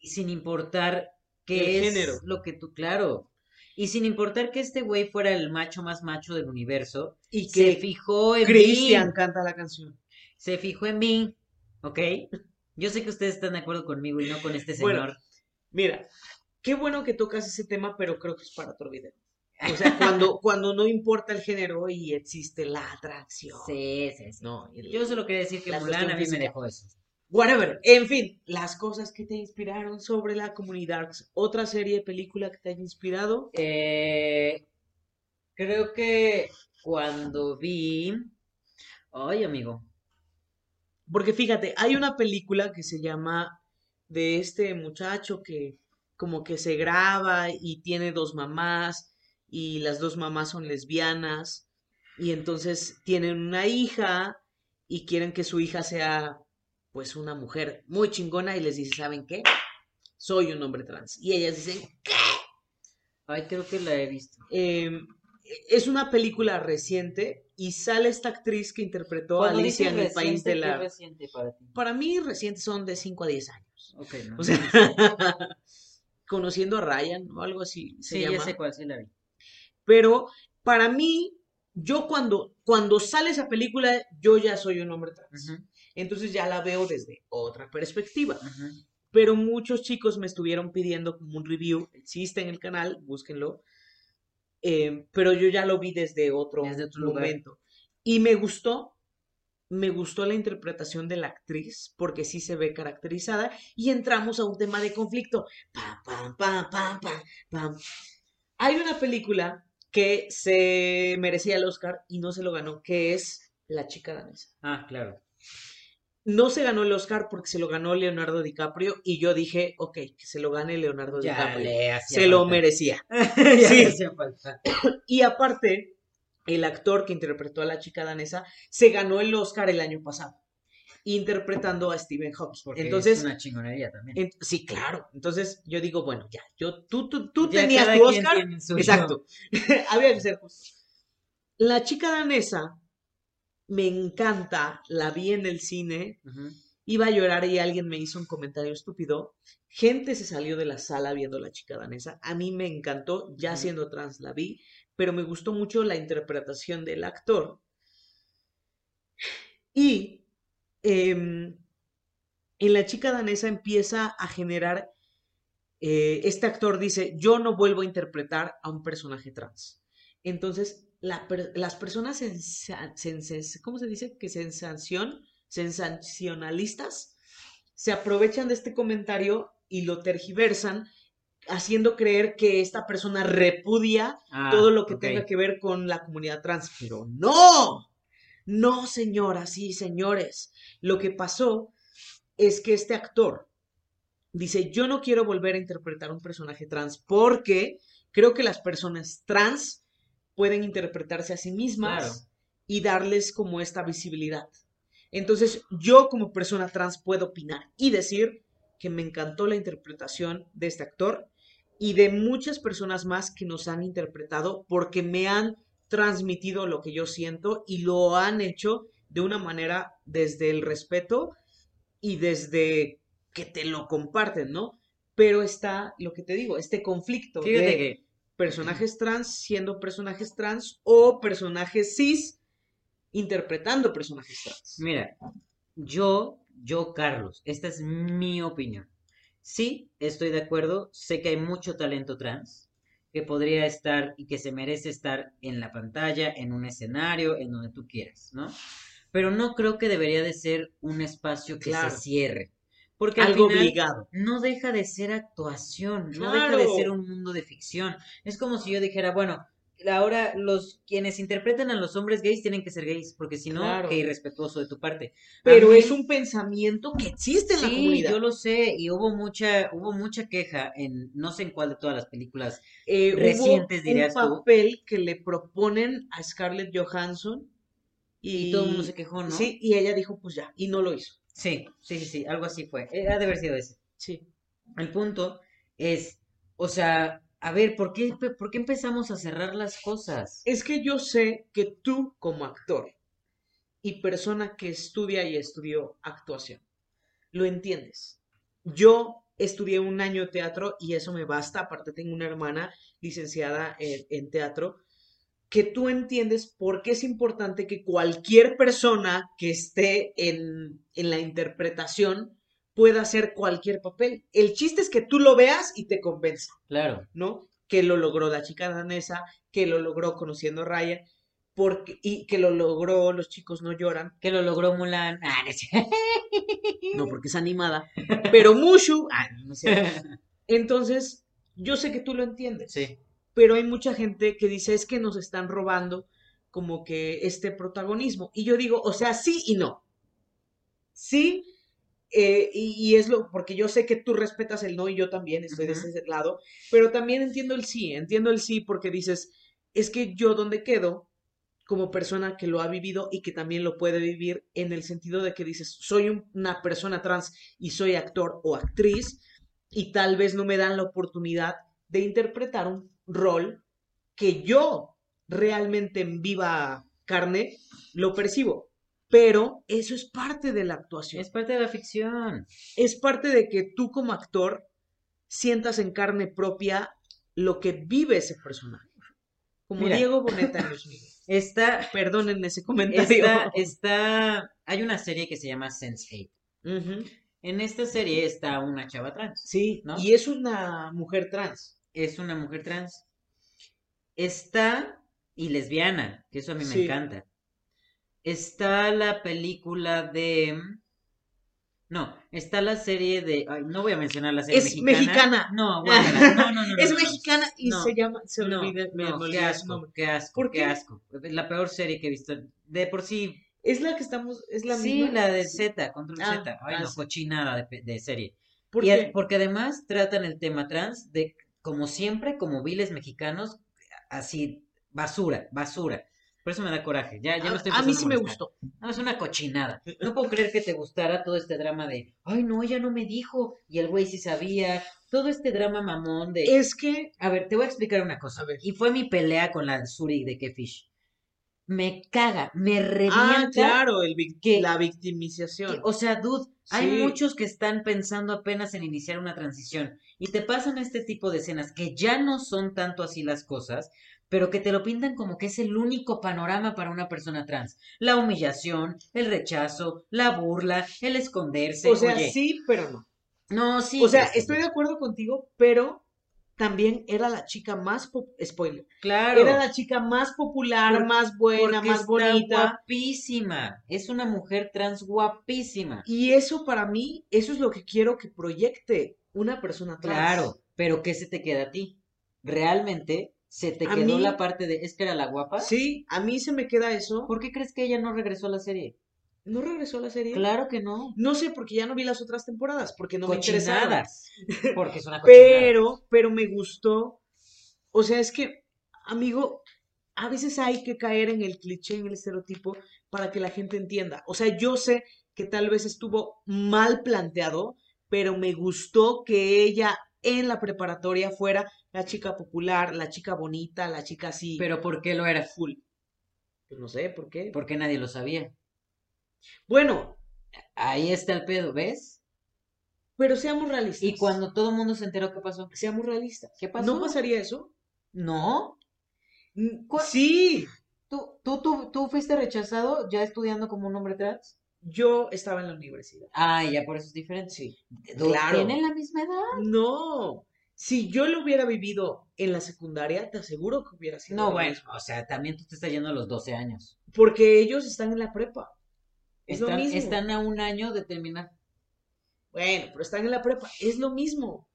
y sin importar qué El es género. lo que tú, claro, y sin importar que este güey fuera el macho más macho del universo, Y se que fijó en Cristian mí, canta la canción. se fijó en mí, ¿ok? Yo sé que ustedes están de acuerdo conmigo y no con este Bueno, señor. Mira, qué bueno que tocas ese tema, pero creo que es para otro video. O sea, cuando, cuando no importa el género y existe la atracción. Sí, sí, sí. No, el- Yo solo quería decir que La Mulan a mí me dejó eso. Whatever. En fin, las cosas que te inspiraron sobre la comunidad. ¿Otra serie, película que te haya inspirado? Eh, creo que cuando vi... Ay, amigo. Porque fíjate, hay una película que se llama de este muchacho que como que se graba y tiene dos mamás y las dos mamás son lesbianas y entonces tienen una hija y quieren que su hija sea pues una mujer muy chingona y les dice, ¿saben qué? Soy un hombre trans. Y ellas dicen, Ay, creo que la he visto. eh, es una película reciente y sale esta actriz que interpretó a Alicia en el país de ¿qué la... reciente para ti? Para mí recientes son de 5 a 10 años. Ok, no. O sea, conociendo a Ryan o algo así se sí, ya sé cuál sí la vi. Pero para mí yo cuando, cuando sale esa película, yo ya soy un hombre trans. Entonces ya la veo desde otra perspectiva. Pero muchos chicos me estuvieron pidiendo como un review. Existe en el canal, búsquenlo. Eh, pero yo ya lo vi desde otro, Desde otro lugar. momento. Y me gustó. Me gustó la interpretación de la actriz, porque sí se ve caracterizada, y entramos a un tema de conflicto. Pam, pam, pam, pam, pam, pam. Hay una película que se merecía el Oscar y no se lo ganó, que es La chica danesa. Ah, claro. No se ganó el Oscar porque se lo ganó Leonardo DiCaprio y yo dije, ok, que se lo gane Leonardo Ya DiCaprio. le Se lo merecía. Sí. falta. Y aparte, el actor que interpretó a la chica danesa se ganó el Oscar el año pasado, interpretando a Stephen Hawking. Porque Entonces, es una chingonería también. en- sí, claro. Entonces yo digo, bueno, ya, yo, tú, tú, tú Ya tenías tu Oscar. Exacto. Había que ser justo. La chica danesa me encanta, la vi en el cine, Ujú. iba a llorar y alguien me hizo un comentario estúpido. Gente se salió de la sala viendo la chica danesa. A mí me encantó, ya Ujú. siendo trans la vi, pero me gustó mucho la interpretación del actor. Y em, en la chica danesa empieza a generar, eh, este actor dice, yo no vuelvo a interpretar a un personaje trans. Entonces, la las personas, sensa- senses- ¿cómo se dice? Que sensación, sensacionalistas, se aprovechan de este comentario y lo tergiversan, haciendo creer que esta persona repudia Ah, todo lo que tenga que ver con la comunidad trans. Pero no, no, señoras y señores. Lo que pasó es que este actor dice, yo no quiero volver a interpretar un personaje trans porque creo que las personas trans pueden interpretarse a sí mismas Claro. y darles como esta visibilidad. Entonces, yo como persona trans puedo opinar y decir que me encantó la interpretación de este actor y de muchas personas más que nos han interpretado porque me han transmitido lo que yo siento y lo han hecho de una manera desde el respeto y desde que te lo comparten, ¿no? Pero está lo que te digo, este conflicto Fíjate de que personajes trans siendo personajes trans o personajes cis interpretando personajes trans. Mira, yo, yo, Carlos, esta es mi opinión. Sí, estoy de acuerdo, sé que hay mucho talento trans que podría estar y que se merece estar en la pantalla, en un escenario, en donde tú quieras, ¿no? Pero no creo que debería de ser un espacio que Claro. se cierre. Porque al Algo final obligado. no deja de ser actuación, no deja de ser un mundo de ficción. Es como si yo dijera, bueno, ahora los quienes interpretan a los hombres gays tienen que ser gays, porque si no, Claro. qué irrespetuoso de tu parte. Pero mí- es un pensamiento que existe en la Sí, comunidad. yo lo sé, y hubo mucha, hubo mucha queja en no sé en cuál de todas las películas. Eh, hubo recientes, dirías un tú. papel que le proponen a Scarlett Johansson y, Y todo el mundo se quejó, ¿no? Sí, y ella dijo, pues ya, y no lo hizo. Sí, sí, sí, sí, algo así fue. Eh, Ha de haber sido ese. Sí. El punto es, o sea, a ver, ¿por qué, por qué empezamos a cerrar las cosas? Es que yo sé que tú, como actor y persona que estudia y estudió actuación, lo entiendes. Yo estudié un año teatro y eso me basta. Aparte, tengo una hermana licenciada en, en teatro que tú entiendes por qué es importante que cualquier persona que esté en, en la interpretación pueda hacer cualquier papel. El chiste es que tú lo veas y te convenza. Claro, ¿no? Que lo logró la chica danesa, que lo logró conociendo a Ryan, porque, y que lo logró Los chicos no lloran, que lo logró Mulan. Ah, no porque es animada, pero Mushu, ah, no cierto. Entonces, yo sé que tú lo entiendes, Sí, pero hay mucha gente que dice es que nos están robando como que este protagonismo. Y yo digo, o sea, sí y no. Sí, eh, y, y es lo, porque yo sé que tú respetas el no y yo también estoy de ese lado, pero también entiendo el sí, entiendo el sí porque dices, es que yo donde quedo como persona que lo ha vivido y que también lo puede vivir en el sentido de que dices, soy un- una persona trans y soy actor o actriz y tal vez no me dan la oportunidad de interpretar un rol que yo realmente en viva carne lo percibo. Pero eso es parte de la actuación. es parte de la ficción. Es parte de que tú como actor sientas en carne propia lo que vive ese personaje. Como Mira. Diego Boneta en Luis Miguel. Está, Perdonen ese comentario. está, está, hay una serie que se llama Sense8. Ujú. En esta serie está una chava trans. Sí, ¿no? y es una mujer trans. Es una mujer trans. Está, y lesbiana, que eso a mí me Sí. encanta. Está la película de... No, está la serie de... ay, no voy a mencionar la serie Es mexicana. No, guácala, no, no, no, no, es no. mexicana y No, se llama, se No, olvida, me, no, me qué asco, qué asco, ¿Por qué qué? asco. La peor serie que he visto. De por sí, Es la que estamos, es la sí, misma. la de Z, Control Ah, Z. Ay, ah, no, sí. cochinada de, serie. ¿Por Y qué? porque además tratan el tema trans de, como siempre, como viles mexicanos, así, basura, basura. Por eso me da coraje. Ya, ya me estoy a, mí sí me gustó. No, es una cochinada. No puedo creer que te gustara todo este drama de, ay, no, ella no me dijo, y el güey sí sabía. Todo este drama mamón de, Es que, a ver, te voy a explicar una cosa. A ver. Y fue mi pelea con la Suri de Kefish. Me caga, me revienta. ah, claro, el vic- que- la que- victimización. o sea, dude, hay Sí. muchos que están pensando apenas en iniciar una transición y te pasan este tipo de escenas que ya no son tanto así las cosas, pero que te lo pintan como que es el único panorama para una persona trans. La humillación, el rechazo, la burla, el esconderse. o sea, Oye, sí, pero no. no, sí. o sea, estoy de acuerdo contigo, pero también era la chica más, spoiler, Claro. era la chica más popular, Por- más buena, más está bonita. guapísima. Es una mujer trans guapísima. Y eso para mí, eso es lo que quiero que proyecte una persona trans. Claro, pero ¿qué se te queda a ti? ¿Realmente se te A quedó mí- la parte de es que era la guapa? Sí, a mí se me queda eso. ¿Por qué crees que ella no regresó a la serie? ¿No regresó a la serie? Claro que no. No sé, porque ya no vi las otras temporadas, porque no me interesaron. Cochinadas. Porque es una cochinada. Pero, pero me gustó. O sea, es que, amigo, a veces hay que caer en el cliché, en el estereotipo, para que la gente entienda. O sea, yo sé que tal vez estuvo mal planteado, pero me gustó que ella en la preparatoria fuera la chica popular, la chica bonita, la chica así. Pero ¿por qué lo era? full. Pues no sé por qué. Porque nadie lo sabía. Bueno, Ahí está el pedo, ¿ves? pero seamos realistas. Y cuando todo el mundo se enteró, ¿qué pasó? Seamos realistas. ¿Qué pasó? ¿No pasaría eso? No. Mm. Sí. ¿Tú, tú, tú, tú fuiste rechazado ya estudiando como un hombre trans? Yo estaba en la universidad. Ah, ya por eso es diferente. Sí. Claro. ¿Tienen la misma edad? No. Si yo lo hubiera vivido en la secundaria, te aseguro que hubiera sido. No, bueno, mismo. o sea, también tú te estás yendo a los 12 años. Porque ellos están en la prepa. Es lo Están, mismo. están a un año de terminar. Bueno, pero están en la prepa. Es lo mismo.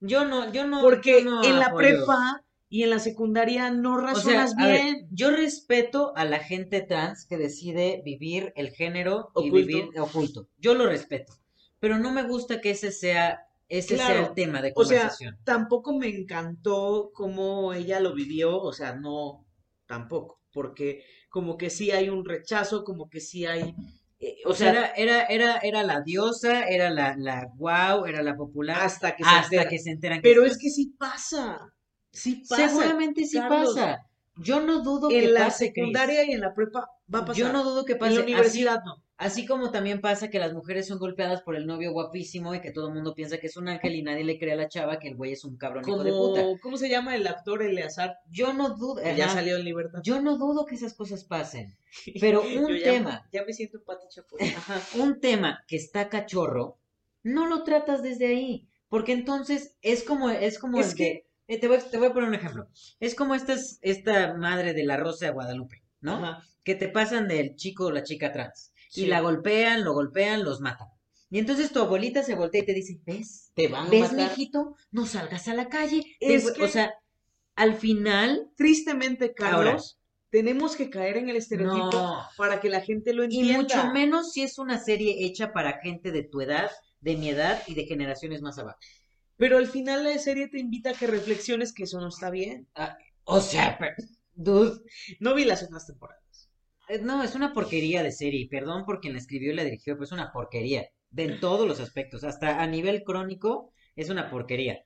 Yo no, yo no. Porque yo no en la apoyo. prepa y en la secundaria no O sea, razonas ver, bien. yo respeto a la gente trans que decide vivir el género y Oculto. vivir oculto. Yo lo respeto. Pero no me gusta que ese sea, ese sea el tema de O sea, conversación. tampoco me encantó cómo ella lo vivió. O sea, no, tampoco. Porque como que sí hay un rechazo, como que sí hay. Eh, o sea, era, era, era, era la diosa, era la, la wow, era la popular, hasta que se hasta entera. que se enteran Pero es que sí pasa. Sí pasa. Seguramente sí Carlos. pasa. Yo no dudo que En la secundaria y en la prepa va a pasar. Yo no dudo que En pase. la Así- universidad no. Así como también pasa que las mujeres son golpeadas por el novio guapísimo y que todo el mundo piensa que es un ángel y nadie le cree a la chava que el güey es un cabrón hijo de puta. ¿cómo se llama el actor Eleazar? Yo no dudo, Que ya ajá, salió en libertad. yo no dudo que esas cosas pasen. Pero un ya- tema, Ya me siento Pati un tema que está cachorro, no lo tratas desde ahí. Porque entonces es como, es como Es el que- de- eh, te voy, te voy a poner un ejemplo. Es como esta, esta madre de la Rosa de Guadalupe, ¿no? Ajá. que te pasan del chico o la chica trans. Sí. Y la golpean, lo golpean, los matan. Y entonces tu abuelita se voltea y te dice, ¿ves? Te van a ¿Ves, matar. mijito? No salgas a la calle. Es que- O sea, al final... Tristemente, Ahora. Carlos, tenemos que caer en el estereotipo No. para que la gente lo Y entienda. mucho menos si es una serie hecha para gente de tu edad, de mi edad y de generaciones más abajo. Pero al final la serie te invita a que reflexiones que eso no está bien. O sea, pero- dude, No vi las otras temporadas. Eh, no, es una porquería de serie. Perdón por quien la escribió y la dirigió, pero es una porquería. De en todos los aspectos. Hasta a nivel crónico, es una porquería.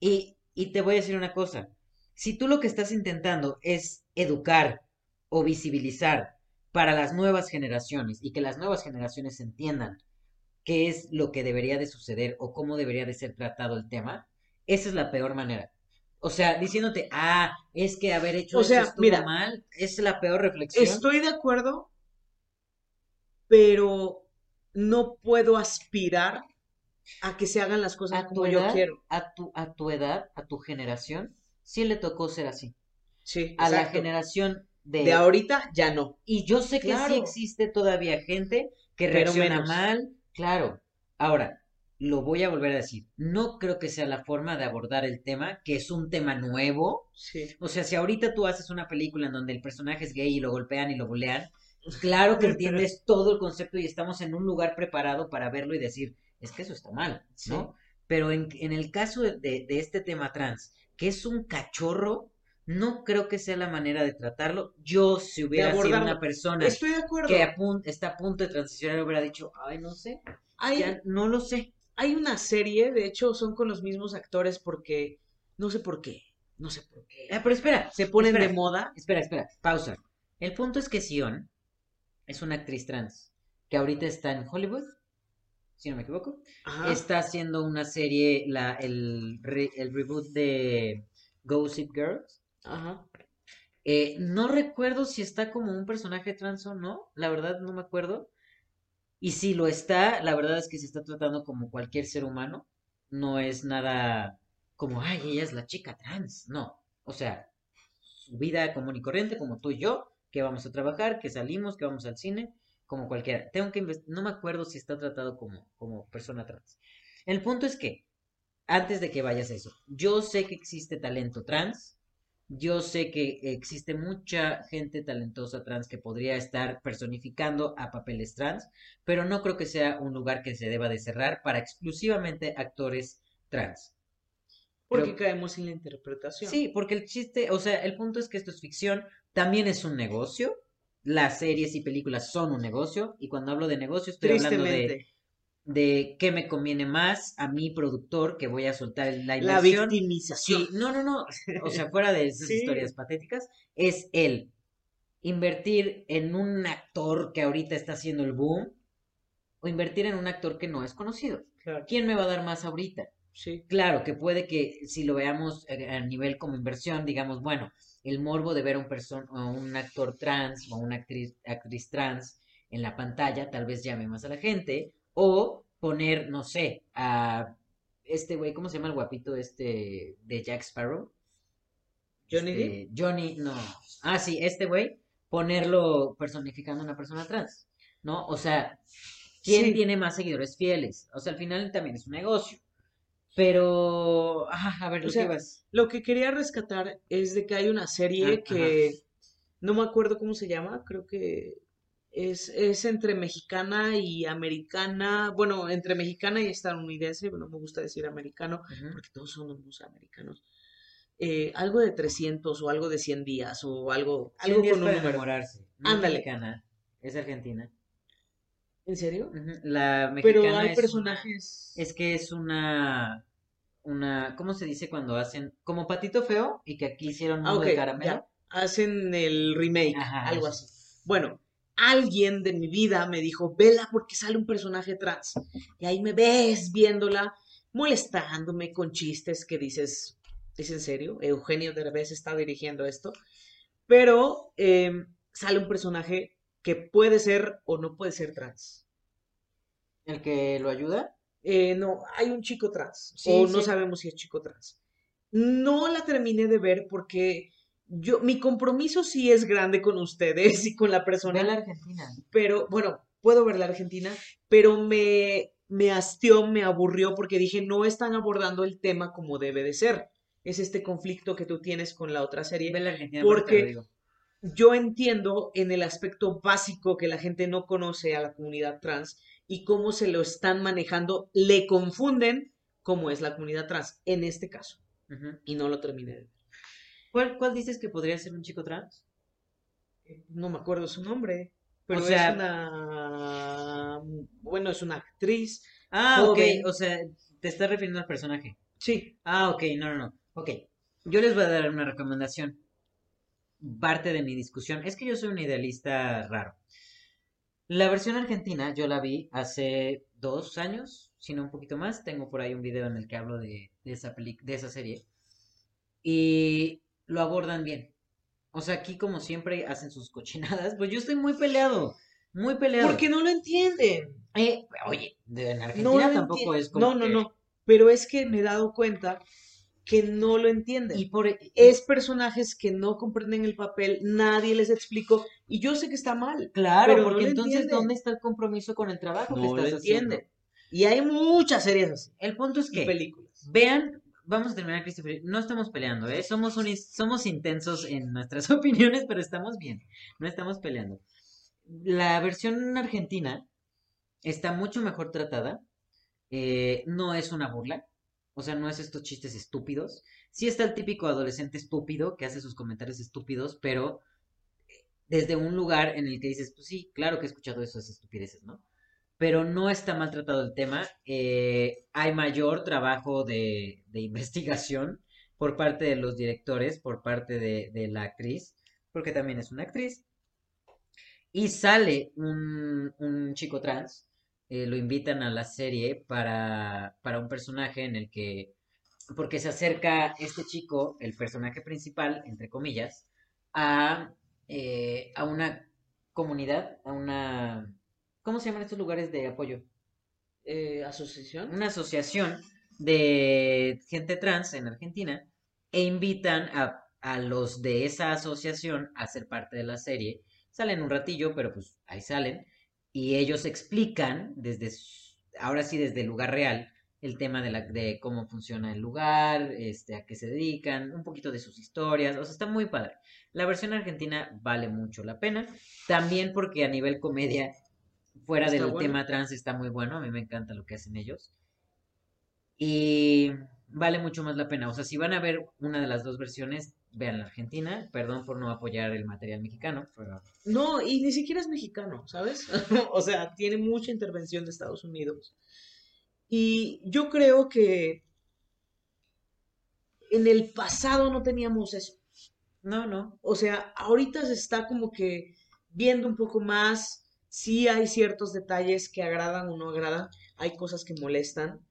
Y, y te voy a decir una cosa. Si tú lo que estás intentando es educar o visibilizar para las nuevas generaciones y que las nuevas generaciones entiendan qué es lo que debería de suceder o cómo debería de ser tratado el tema, esa es la peor manera. O sea, diciéndote, ah, es que haber hecho O eso sea, estuvo mira, mal, es la peor reflexión. Estoy de acuerdo, pero no puedo aspirar a que se hagan las cosas a tu como yo edad, quiero. a tu, a tu edad, a tu generación, sí le tocó ser así. Sí, A la generación de, De ahorita ya no. Y yo sé que sí existe todavía gente que reacciona mal, claro. Ahora, lo voy a volver a decir, no creo que sea la forma de abordar el tema, que es un tema nuevo. Sí. O sea, si ahorita tú haces una película en donde el personaje es gay y lo golpean y lo bulean, claro que entiendes todo el concepto y estamos en un lugar preparado para verlo y decir, es que eso está mal, ¿no? Pero en, en el caso de, de- de este tema trans, que es un cachorro, no creo que sea la manera de tratarlo. Yo, si hubiera sido una persona Estoy de acuerdo. que a está a punto de transicionar, hubiera dicho, ay, no sé, ya no lo sé. Hay una serie, de hecho, son con los mismos actores porque no sé por qué. No sé por qué. Ah, pero espera, Se ponen espera, de moda. Espera, espera, pausa. El punto es que Sion es una actriz trans que ahorita está en Hollywood, si no me equivoco. Ajá. Está haciendo una serie, la, el, re- el reboot de Gossip Girls. Ajá. Eh, no recuerdo si está como un personaje trans o no, la verdad no me acuerdo. Y si lo está, la verdad es que se está tratando como cualquier ser humano. No es nada como, ay, ella es la chica trans. No. O sea, su vida común y corriente, como tú y yo, que vamos a trabajar, que salimos, que vamos al cine, como cualquiera. Tengo que no me acuerdo si está tratado como, como persona trans. El punto es que, antes de que vayas a eso, yo sé que existe talento trans. Yo sé que existe mucha gente talentosa trans que podría estar personificando a papeles trans, pero no creo que sea un lugar que se deba de cerrar para exclusivamente actores trans. Porque caemos en la interpretación. Sí, porque el chiste, o sea, el punto es que esto es ficción, también es un negocio. Las series y películas son un negocio, y cuando hablo de negocio estoy hablando de. De qué me conviene más a mi productor que voy a soltar la La inversión. victimización. Sí, no, no, no. O sea, fuera de esas Sí. historias patéticas, es el invertir en un actor que ahorita está haciendo el boom o invertir en un actor que no es conocido. Claro. ¿Quién me va a dar más ahorita? Sí. Claro que puede que si lo veamos eh, a nivel como inversión, digamos, bueno, el morbo de ver a un, a un actor trans o a una actriz, actriz trans en la pantalla tal vez llame más a la gente o poner, no sé, a este güey, ¿cómo se llama el guapito este de Jack Sparrow? Johnny Este, Johnny, no. Ah, sí, este güey, ponerlo personificando a una persona trans, ¿no? O sea, ¿quién Sí. tiene más seguidores fieles? O sea, al final también es un negocio. Pero, ah, a ver, O lo sea, que ibas. Lo que quería rescatar es de que hay una serie Ah, que no me acuerdo cómo se llama, creo que es, es entre mexicana y americana, bueno, entre mexicana y estadounidense, no me gusta decir americano, porque todos somos americanos. Eh, algo de 300 o algo de 100 días o algo, algo días con un para número. enamorarse. No es Ándale. mexicana, es argentina. ¿En serio? La Pero mexicana hay es una- personajes... es que es una, una, ¿cómo se dice cuando hacen? Como patito feo y que aquí hicieron Ah, mundo de caramelo. ya. Hacen el remake, Ajá, algo así. Bueno, alguien de mi vida me dijo, vela porque sale un personaje trans. Y ahí me ves viéndola, molestándome con chistes que dices, ¿es en serio? Eugenio Derbez está dirigiendo esto. Pero em, sale un personaje que puede ser o no puede ser trans. El que lo ayuda. Eh, no, hay un chico trans, Sí, o no sabemos si es chico trans. No la terminé de ver porque yo, mi compromiso sí es grande con ustedes y con la Ve a la persona, Argentina. pero bueno, puedo ver la Argentina, pero me, me hastió, me aburrió porque dije, no están abordando el tema como debe de ser. Es este conflicto que tú tienes con la otra serie. Ve la Argentina, Porque yo entiendo en el aspecto básico que la gente no conoce a la comunidad trans y cómo se lo están manejando, le confunden cómo es la comunidad trans en este caso. Y no lo terminé de ver. ¿Cuál, cuál dices que podría ser un chico trans? No me acuerdo su nombre, pero sea- es una... Bueno, es una actriz. Ah, Joven. ok, o sea, te estás refiriendo al personaje. Sí, Ah, ok, no, no, no. Ok, yo les voy a dar una recomendación. Parte de mi discusión es que yo soy un idealista raro. La versión argentina yo la vi hace dos años, si no un poquito más. Tengo por ahí un video en el que hablo de, de esa peli- de esa serie. y lo abordan bien. O sea, aquí como siempre hacen sus cochinadas, pues yo estoy muy peleado, muy peleado. Porque no lo entienden. Eh, oye, de- en No Argentina lo tampoco es como No, no, que- no. Pero es que me he dado cuenta que no lo entienden. Y por e, es personajes que no comprenden el papel, nadie les explicó, y yo sé que está mal. claro, pero no porque lo entonces entienden. ¿dónde está el compromiso con el trabajo que No lo estás haciendo? entienden. Y hay muchas series así, El punto es que películas. vean, vamos a terminar, Christopher. No estamos peleando, ¿eh? Somos, somos intensos en nuestras opiniones, pero estamos bien. No estamos peleando. La versión argentina está mucho mejor tratada. eh, no es una burla. O sea, no es estos chistes estúpidos. Sí está el típico adolescente estúpido que hace sus comentarios estúpidos, pero desde un lugar en el que dices, pues sí, claro que he escuchado esas estupideces, ¿no? Pero no está maltratado el tema. eh, hay mayor trabajo de, investigación por parte de los directores, por parte de, de la actriz, porque también es una actriz. Y sale un, un chico trans, eh, lo invitan a la serie para, para un personaje en el que, porque se acerca este chico, el personaje principal, entre comillas, a, eh, a una comunidad, a una, ¿cómo se llaman estos lugares de apoyo? Eh, ¿Asociación? Una asociación de gente trans en Argentina e invitan a, a los de esa asociación a ser parte de la serie. Salen un ratillo, pero pues ahí salen. Y ellos explican desde, ahora sí desde el lugar real, el tema de, la, de cómo funciona el lugar, este, a qué se dedican, un poquito de sus historias. O sea, está muy padre. La versión argentina vale mucho la pena. También porque a nivel comedia, fuera Está del bueno. tema trans, está muy bueno. A mí me encanta lo que hacen ellos. Y vale mucho más la pena. O sea, si van a ver una de las dos versiones, vean la argentina. Perdón por no apoyar el material mexicano, pero No, y ni siquiera es mexicano, ¿sabes? o sea, tiene mucha intervención de Estados Unidos. Y yo creo que en el pasado no teníamos eso. no, no. O sea, ahorita se está como que viendo un poco más. Sí hay ciertos detalles que agradan o no agradan. Hay cosas que molestan.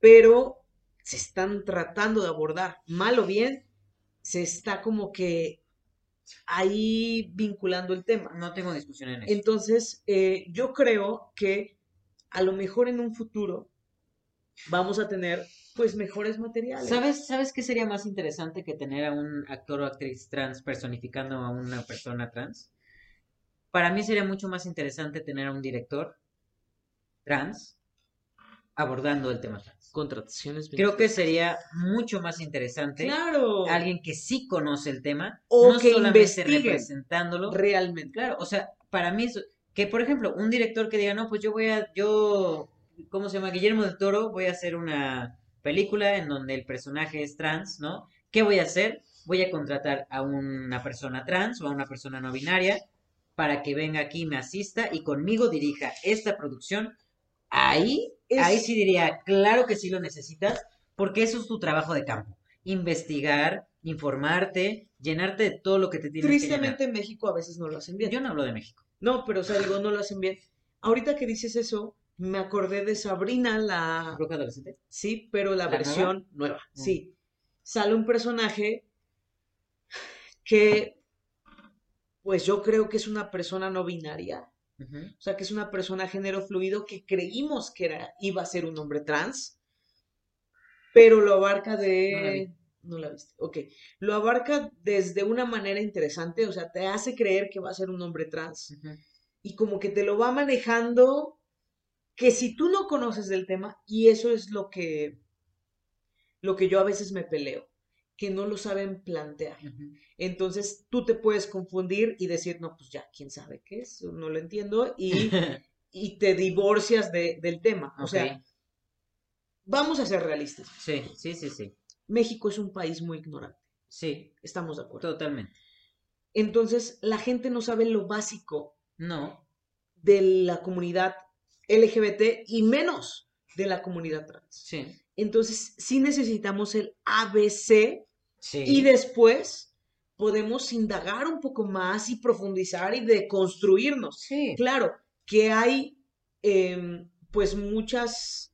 Pero se están tratando de abordar. Mal o bien, se está como que ahí vinculando el tema. No tengo discusión en eso. Entonces, eh, yo creo que a lo mejor en un futuro vamos a tener pues mejores materiales. ¿Sabes, ¿Sabes qué sería más interesante que tener a un actor o actriz trans personificando a una persona trans? Para mí sería mucho más interesante tener a un director trans abordando el tema trans. Contrataciones. Creo que sería mucho más interesante Claro. alguien que sí conoce el tema, O no que solamente representándolo. Realmente. Claro, o sea, para mí que, por ejemplo, un director que diga, no, pues yo voy a, yo, ¿cómo se llama? Guillermo del Toro, voy a hacer una película en donde el personaje es trans, ¿no? ¿Qué voy a hacer? Voy a contratar a una persona trans o a una persona no binaria para que venga aquí, me asista y conmigo dirija esta producción. Ahí, Es- ahí sí diría, claro que sí lo necesitas, porque eso es tu trabajo de campo. Investigar, informarte, llenarte de todo lo que te tienes que llenar. Tristemente en México a veces no lo hacen bien. Yo no hablo de México. No, pero o sea, digo, no lo hacen bien. Ahorita que dices eso, me acordé de Sabrina, la... ¿Bruja adolescente? Sí, pero la, ¿La versión nueva. Mm. Sí. Sale un personaje que, pues yo creo que es una persona no binaria. O sea, que es una persona género fluido que creímos que era, iba a ser un hombre trans, pero lo abarca No la de... vi. No la viste. Ok. Lo abarca desde una manera interesante, o sea, te hace creer que va a ser un hombre trans y como que te lo va manejando que si tú no conoces del tema, y eso es lo que, lo que yo a veces me peleo, que no lo saben plantear. Entonces tú te puedes confundir y decir, no, pues ya, quién sabe qué es, no lo entiendo, y, y te divorcias de- del tema. O sea, vamos a ser realistas. Sí, sí, sí, sí. México es un país muy ignorante, Sí, estamos de acuerdo. totalmente. Entonces, la gente no sabe lo básico No, de la comunidad LGBT y menos de la comunidad trans. sí. Entonces, sí necesitamos el ABC Sí. y después podemos indagar un poco más y profundizar y deconstruirnos. Sí. Claro que hay em, pues muchas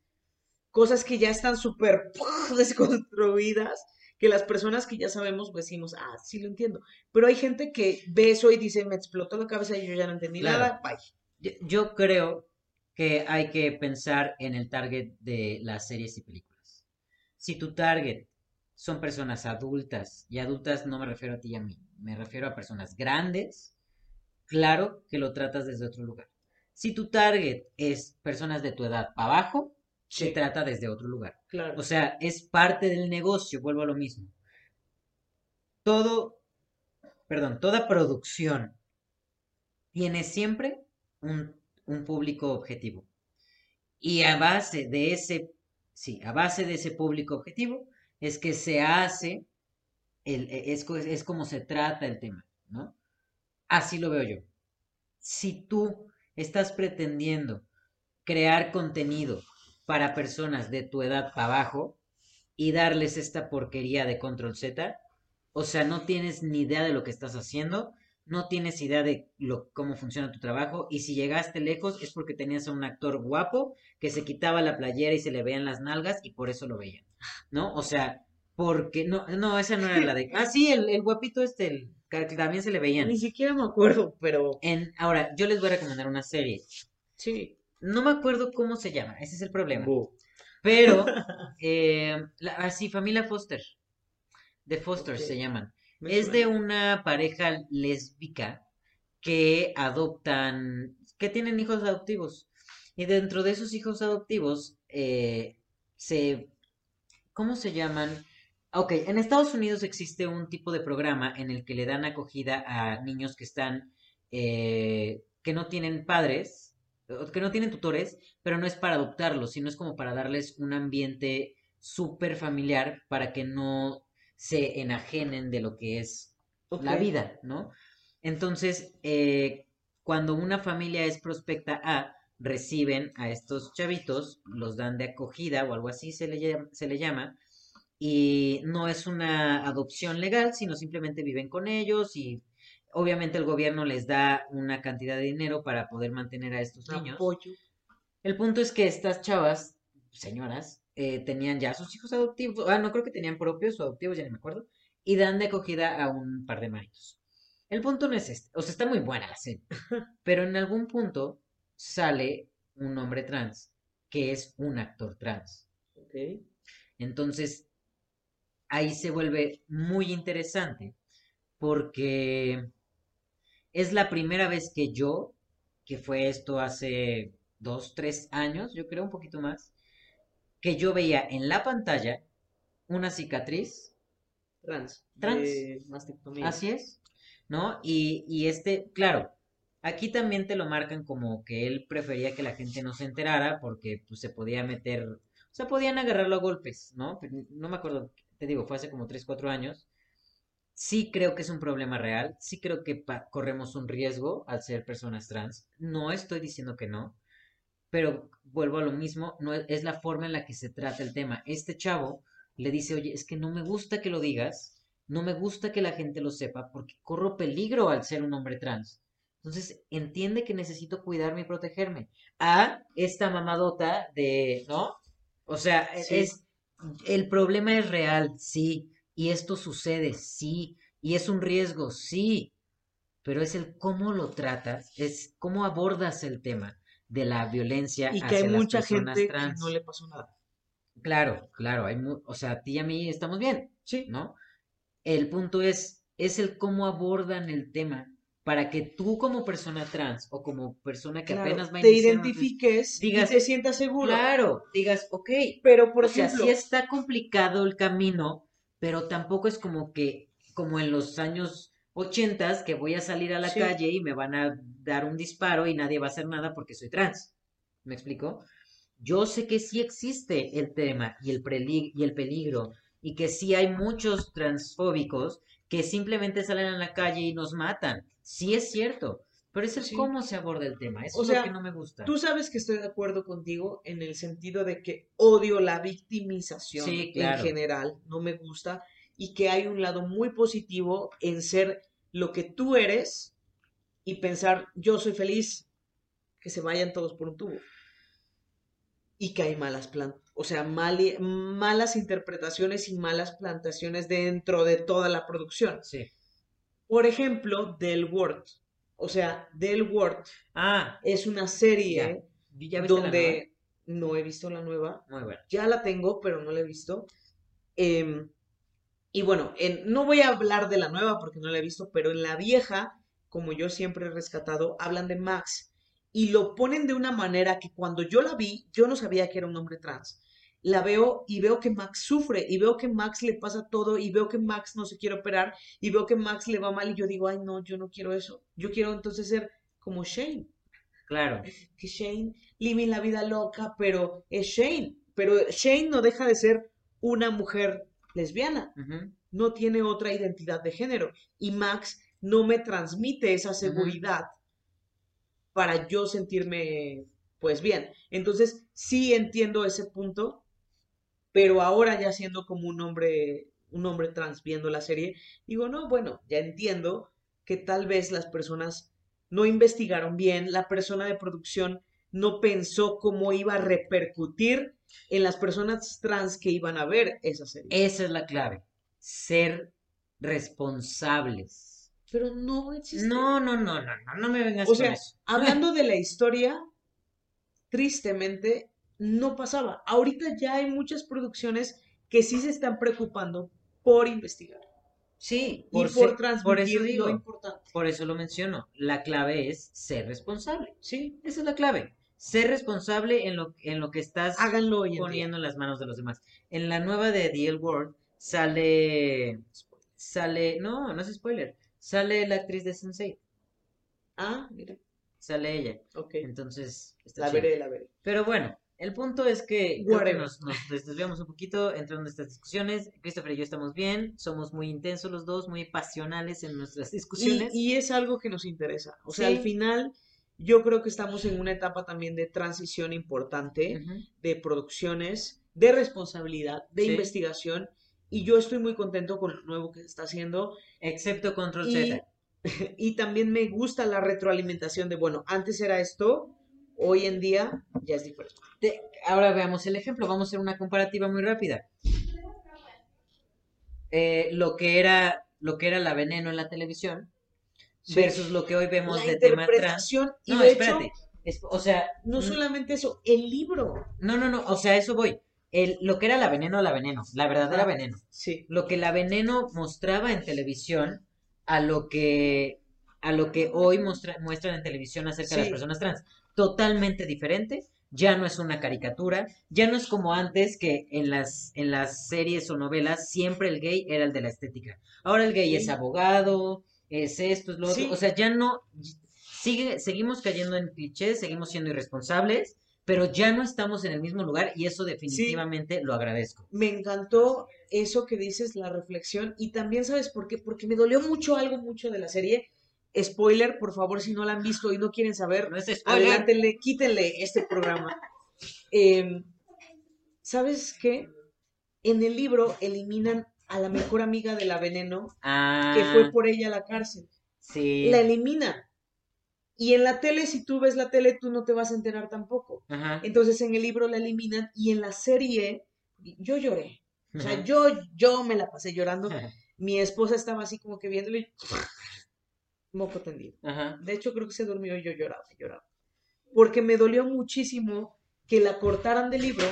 cosas que ya están súper desconstruidas que las personas que ya sabemos pues, decimos, ah, sí lo entiendo. Pero hay gente que ve eso y dice, me explotó la cabeza y yo ya no entendí nada, bye. Yo creo que hay que pensar en el target de las series y películas. Si tu target son personas adultas, y adultas no me refiero a ti y a mí, me refiero a personas grandes, claro que lo tratas desde otro lugar. Si tu target es personas de tu edad para abajo, se Sí. trata desde otro lugar. Claro. O sea, es parte del negocio, vuelvo a lo mismo. Todo, perdón, toda producción tiene siempre un, un público objetivo. Y a base de ese, sí, a base de ese público objetivo es que se hace, el, e, es, es como se trata el tema, ¿no? Así lo veo yo. Si tú estás pretendiendo crear contenido para personas de tu edad para abajo y darles esta porquería de control Z, o sea, no tienes ni idea de lo que estás haciendo, no tienes idea de lo, cómo funciona tu trabajo, y si llegaste lejos es porque tenías a un actor guapo que se quitaba la playera y se le veían las nalgas y por eso lo veían, ¿no? O sea, porque, no, no, esa no era la de, ah, sí, el, el guapito este, el, que también se le veían. Ni siquiera me acuerdo, pero En, ahora, yo les voy a recomendar una serie. sí. No me acuerdo cómo se llama, ese es el problema. Pero, eh, la- así, familia Foster. De Foster se llaman. Me Es de una pareja lésbica que adoptan, que tienen hijos adoptivos. Y dentro de esos hijos adoptivos, eh, se, ¿cómo se llaman? Ok, en Estados Unidos existe un tipo de programa en el que le dan acogida a niños que están, eh, que no tienen padres, que no tienen tutores, pero no es para adoptarlos, sino es como para darles un ambiente súper familiar para que no se enajenen de lo que es la vida, ¿no? Entonces, eh, cuando una familia es prospecta A, reciben a estos chavitos, los dan de acogida o algo así se le llama, se le llama y no es una adopción legal, sino simplemente viven con ellos y obviamente el gobierno les da una cantidad de dinero para poder mantener a estos niños. Apoyo. El punto es que estas chavas, señoras, eh, tenían ya sus hijos adoptivos, ah, no creo que tenían propios o adoptivos, ya ni me acuerdo, y dan de acogida a un par de maridos. El punto no es este, o sea, está muy buena la serie, pero en algún punto sale un hombre trans que es un actor trans. Entonces, ahí se vuelve muy interesante porque es la primera vez que yo, que fue esto hace dos, tres años, yo creo un poquito más, que yo veía en la pantalla una cicatriz, Trans. Trans. De mastectomía. así es, ¿no? Y, y este, claro, aquí también te lo marcan como que él prefería que la gente no se enterara porque pues se podía meter, o sea, podían agarrarlo a golpes, ¿no? No me acuerdo, te digo, fue hace como tres, cuatro años. Sí creo que es un problema real, sí creo que corremos un riesgo al ser personas trans. No estoy diciendo que no, pero vuelvo a lo mismo, no es la forma en la que se trata el tema. Este chavo le dice, oye, es que no me gusta que lo digas, no me gusta que la gente lo sepa porque corro peligro al ser un hombre trans. Entonces, entiende que necesito cuidarme y protegerme. A esta mamadota de, ¿no? O sea, e- Sí. es, el problema es real, sí, y esto sucede, sí, y es un riesgo, sí, pero es el cómo lo tratas, es cómo abordas el tema de la violencia Y que hacia hay las mucha gente trans. que no le pasó nada. Claro, claro, hay mu- o sea, a ti y a mí estamos bien, Sí. ¿no? El punto es, es el cómo abordan el tema para que tú como persona trans o como persona que Claro, apenas va a te identifiques digas, y te sientas seguro. Claro, digas, ok, Pero, por o sea, ejemplo, sí está complicado el camino, pero tampoco es como que, como en los años ochentas, que voy a salir a la Sí. calle y me van a dar un disparo y nadie va a hacer nada porque soy trans. ¿Me explico? Yo sé que sí existe el tema y el, preli- y el peligro y que sí hay muchos transfóbicos que simplemente salen a la calle y nos matan. Sí es cierto, pero es el Sí. cómo se aborda el tema. Eso O es sea, lo que no me gusta. tú sabes que estoy de acuerdo contigo en el sentido de que odio la victimización Sí, claro. en general, no me gusta, y que hay un lado muy positivo en ser lo que tú eres y pensar, yo soy feliz, que se vayan todos por un tubo. Y que hay malas plantas. O sea, malas interpretaciones y malas plantaciones dentro de toda la producción. Sí. Por ejemplo, Del Word. O sea, Del Word Ah, es una serie ¿ya donde no he visto la nueva. Muy bueno. Ya la tengo, pero no la he visto. Em, y bueno, en- no voy a hablar de la nueva porque no la he visto, pero en la vieja, como yo siempre he rescatado, hablan de Max y lo ponen de una manera que cuando yo la vi, yo no sabía que era un hombre trans. La veo y veo que Max sufre y veo que Max le pasa todo y veo que Max no se quiere operar y veo que Max le va mal y yo digo, ay no, yo no quiero eso. Yo quiero entonces ser como Shane Claro. que Shane vive la vida loca, pero es Shane. Pero Shane no deja de ser una mujer lesbiana, no tiene otra identidad de género. Y Max no me transmite esa seguridad para yo sentirme, pues bien. Entonces, sí entiendo ese punto, pero ahora ya siendo como un hombre, un hombre trans viendo la serie, digo, no, bueno, ya entiendo que tal vez las personas no investigaron bien, la persona de producción no pensó cómo iba a repercutir en las personas trans que iban a ver esa serie. Esa es la clave. Ser responsables. Pero no existe. No, no, no, no, no, no me vengas O con sea, eso. hablando de la historia, tristemente no pasaba. Ahorita ya hay muchas producciones que sí se están preocupando por investigar Sí, y por, por ser- por eso transmitir digo, lo importante. por eso lo menciono. La clave es ser responsable. Sí, Esa es la clave. Ser responsable en lo, en lo que estás háganlo poniendo en las manos de los demás. En la nueva de The L World sale, sale, no, no es spoiler, sale la actriz de Sensei, Ah, mira, sale ella. ok. Entonces, está La chido. veré, la veré. Pero bueno, el punto es que creo que nos, nos desviamos un poquito entrando en estas discusiones. Christopher y yo estamos bien, somos muy intensos los dos, muy pasionales en nuestras discusiones. y es algo que nos interesa. O sea, Sí. al final, yo creo que estamos en una etapa también de transición importante, de producciones, de responsabilidad, de Sí. investigación. Y yo estoy muy contento con lo nuevo que se está haciendo. Excepto Control Y, Z. y también me gusta la retroalimentación de, bueno, antes era esto, hoy en día ya es diferente. Te- ahora veamos el ejemplo, vamos a hacer una comparativa muy rápida. Eh, lo que era lo que era la veneno en la televisión Sí. versus lo que hoy vemos La de tema trans. y No, de espérate. hecho, Es- o sea, no solamente eso, el libro. no, no, no, o sea, eso voy. El, lo que era la veneno, la veneno, la verdadera Ajá. veneno. Sí. Lo que la veneno mostraba en televisión a lo que a lo que hoy muestra- muestran en televisión acerca de las personas trans. Totalmente diferente. Ya no es una caricatura, ya no es como antes que en las, en las series o novelas siempre el gay era el de la estética. Ahora el gay Sí. es abogado, es esto, es lo otro. O sea, ya no, sigue, seguimos cayendo en clichés, seguimos siendo irresponsables, pero ya no estamos en el mismo lugar y eso definitivamente lo agradezco. Me encantó eso que dices, la reflexión, y también sabes por qué, porque me dolió mucho algo mucho de la serie. Spoiler, por favor, si no la han visto y no quieren saber, No es spoiler. adelántenle, quítenle este programa. Em, ¿Sabes qué? En el libro eliminan a la mejor amiga de la veneno, Ah, que fue por ella a la cárcel. sí. La eliminan. Y en la tele, si tú ves la tele, tú no te vas a enterar tampoco. Ajá. Entonces en el libro la eliminan y en la serie yo lloré. O sea, Ajá. yo, yo me la pasé llorando. Ajá. Mi esposa estaba así como que viéndole y moco tendido. Ajá. De hecho, creo que se durmió y yo lloraba, lloraba. Porque me dolió muchísimo que la cortaran del libro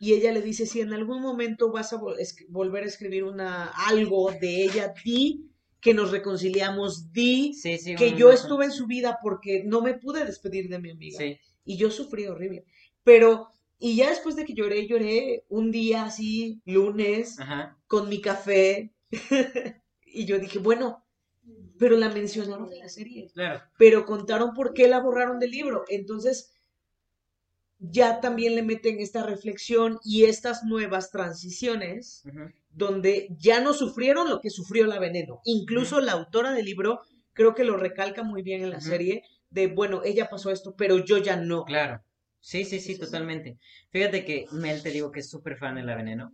y ella le dice, si en algún momento vas a vol- volver a escribir una, algo de ella, di que nos reconciliamos, di Sí, sí. que yo estuve en su vida porque no me pude despedir de mi amiga. Sí. Y yo sufrí horrible. Pero, y ya después de que lloré, lloré un día así, lunes, Ajá. con mi café. y yo dije, bueno, pero la mencionaron en la serie. Claro. Pero contaron por qué la borraron del libro. Entonces, ya también le meten esta reflexión y estas nuevas transiciones donde ya no sufrieron lo que sufrió la veneno. Incluso la autora del libro creo que lo recalca muy bien en la serie de, bueno, ella pasó esto, pero yo ya no. Claro. Sí, sí, sí, Sí, sí, sí. totalmente. Fíjate que Mel te digo que es súper fan de La Veneno.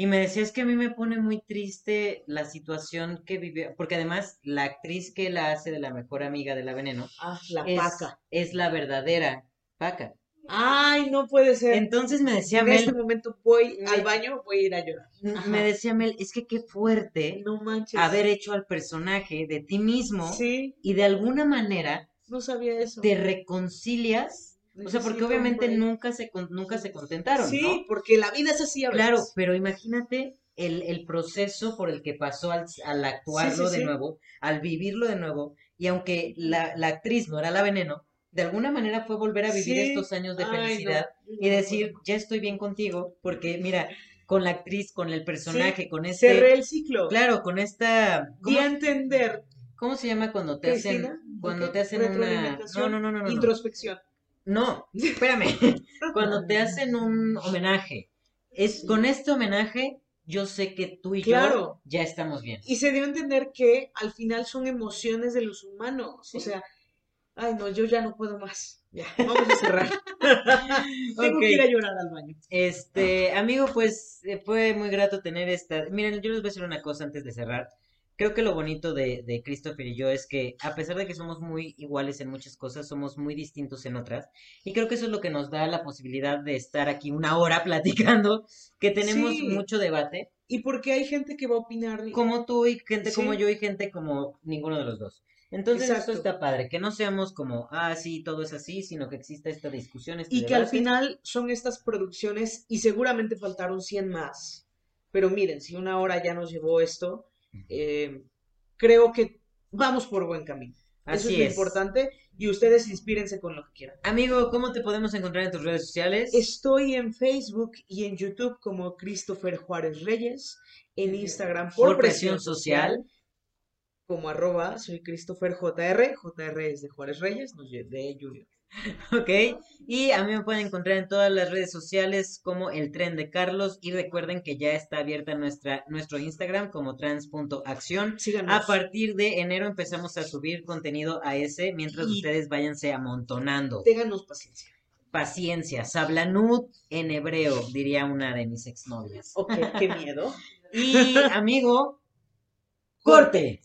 Y me decías que a mí me pone muy triste la situación que vivió, porque además la actriz que la hace de la mejor amiga de La Veneno Ah, la es, paca. es la verdadera Paca. Ay, no puede ser. Entonces me decía en este Mel, momento voy Me- al baño, voy a ir a llorar. Ajá. me decía Mel, es que qué fuerte No manches. haber hecho al personaje de ti mismo Sí, y de alguna manera no sabía eso. te reconcilias. O sea, porque obviamente nunca se, nunca se contentaron, Sí, ¿no? porque la vida es así a veces. Claro, pero imagínate el, el proceso por el que pasó al, al actuarlo Sí, sí, de sí. nuevo, al vivirlo de nuevo, y aunque la, la actriz no era la veneno, de alguna manera fue volver a vivir estos años de Ay, no, felicidad no y decir, ya estoy bien contigo, porque mira, con la actriz, con el personaje, con este, Cerré el ciclo. claro, con esta, Di ¿cómo, a entender. cómo se llama cuando te hacen, cuando te hacen una, Retroalimentación, no, no, no, no, no, no. Introspección. No, espérame. Cuando te hacen un homenaje, es con este homenaje yo sé que tú y yo ya estamos bien. Y se dio a entender que al final son emociones de los humanos. O sea, ay no, yo ya no puedo más. Ya, vamos a cerrar. Tengo Ok. que ir a llorar al baño. Este, amigo, pues eh, fue muy grato tener esta. Miren, yo les voy a decir una cosa antes de cerrar. Creo que lo bonito de, de Christopher y yo es que, a pesar de que somos muy iguales en muchas cosas, somos muy distintos en otras. Y creo que eso es lo que nos da la posibilidad de estar aquí una hora platicando, que tenemos Sí. mucho debate. Y porque hay gente que va a opinar. como tú y gente como Sí. yo y gente como ninguno de los dos. Entonces Exacto. esto está padre, que no seamos como, ah, sí, todo es así, sino que exista esta discusión, este Y que al debate. final son estas producciones y seguramente faltaron 100 más. Pero miren, si una hora ya nos llevó esto, eh, creo que vamos por buen camino. Eso es lo es. importante y ustedes inspírense con lo que quieran. Amigo, ¿cómo te podemos encontrar en tus redes sociales? Estoy en Facebook y en YouTube como Christopher Juárez Reyes, en Instagram por, Por presión social. como arroba soy Christopher JR, JR es de Juárez Reyes, no de Junior. Ok, y a mí me pueden encontrar en todas las redes sociales como el tren de Carlos y recuerden que ya está abierta nuestra, nuestro Instagram como trans.acción. A partir de enero empezamos a subir contenido a ese mientras Y- ustedes váyanse amontonando. Ténganos paciencia. Paciencia, sablanut en hebreo, diría una de mis exnovias. Ok, qué miedo. Y amigo, corte.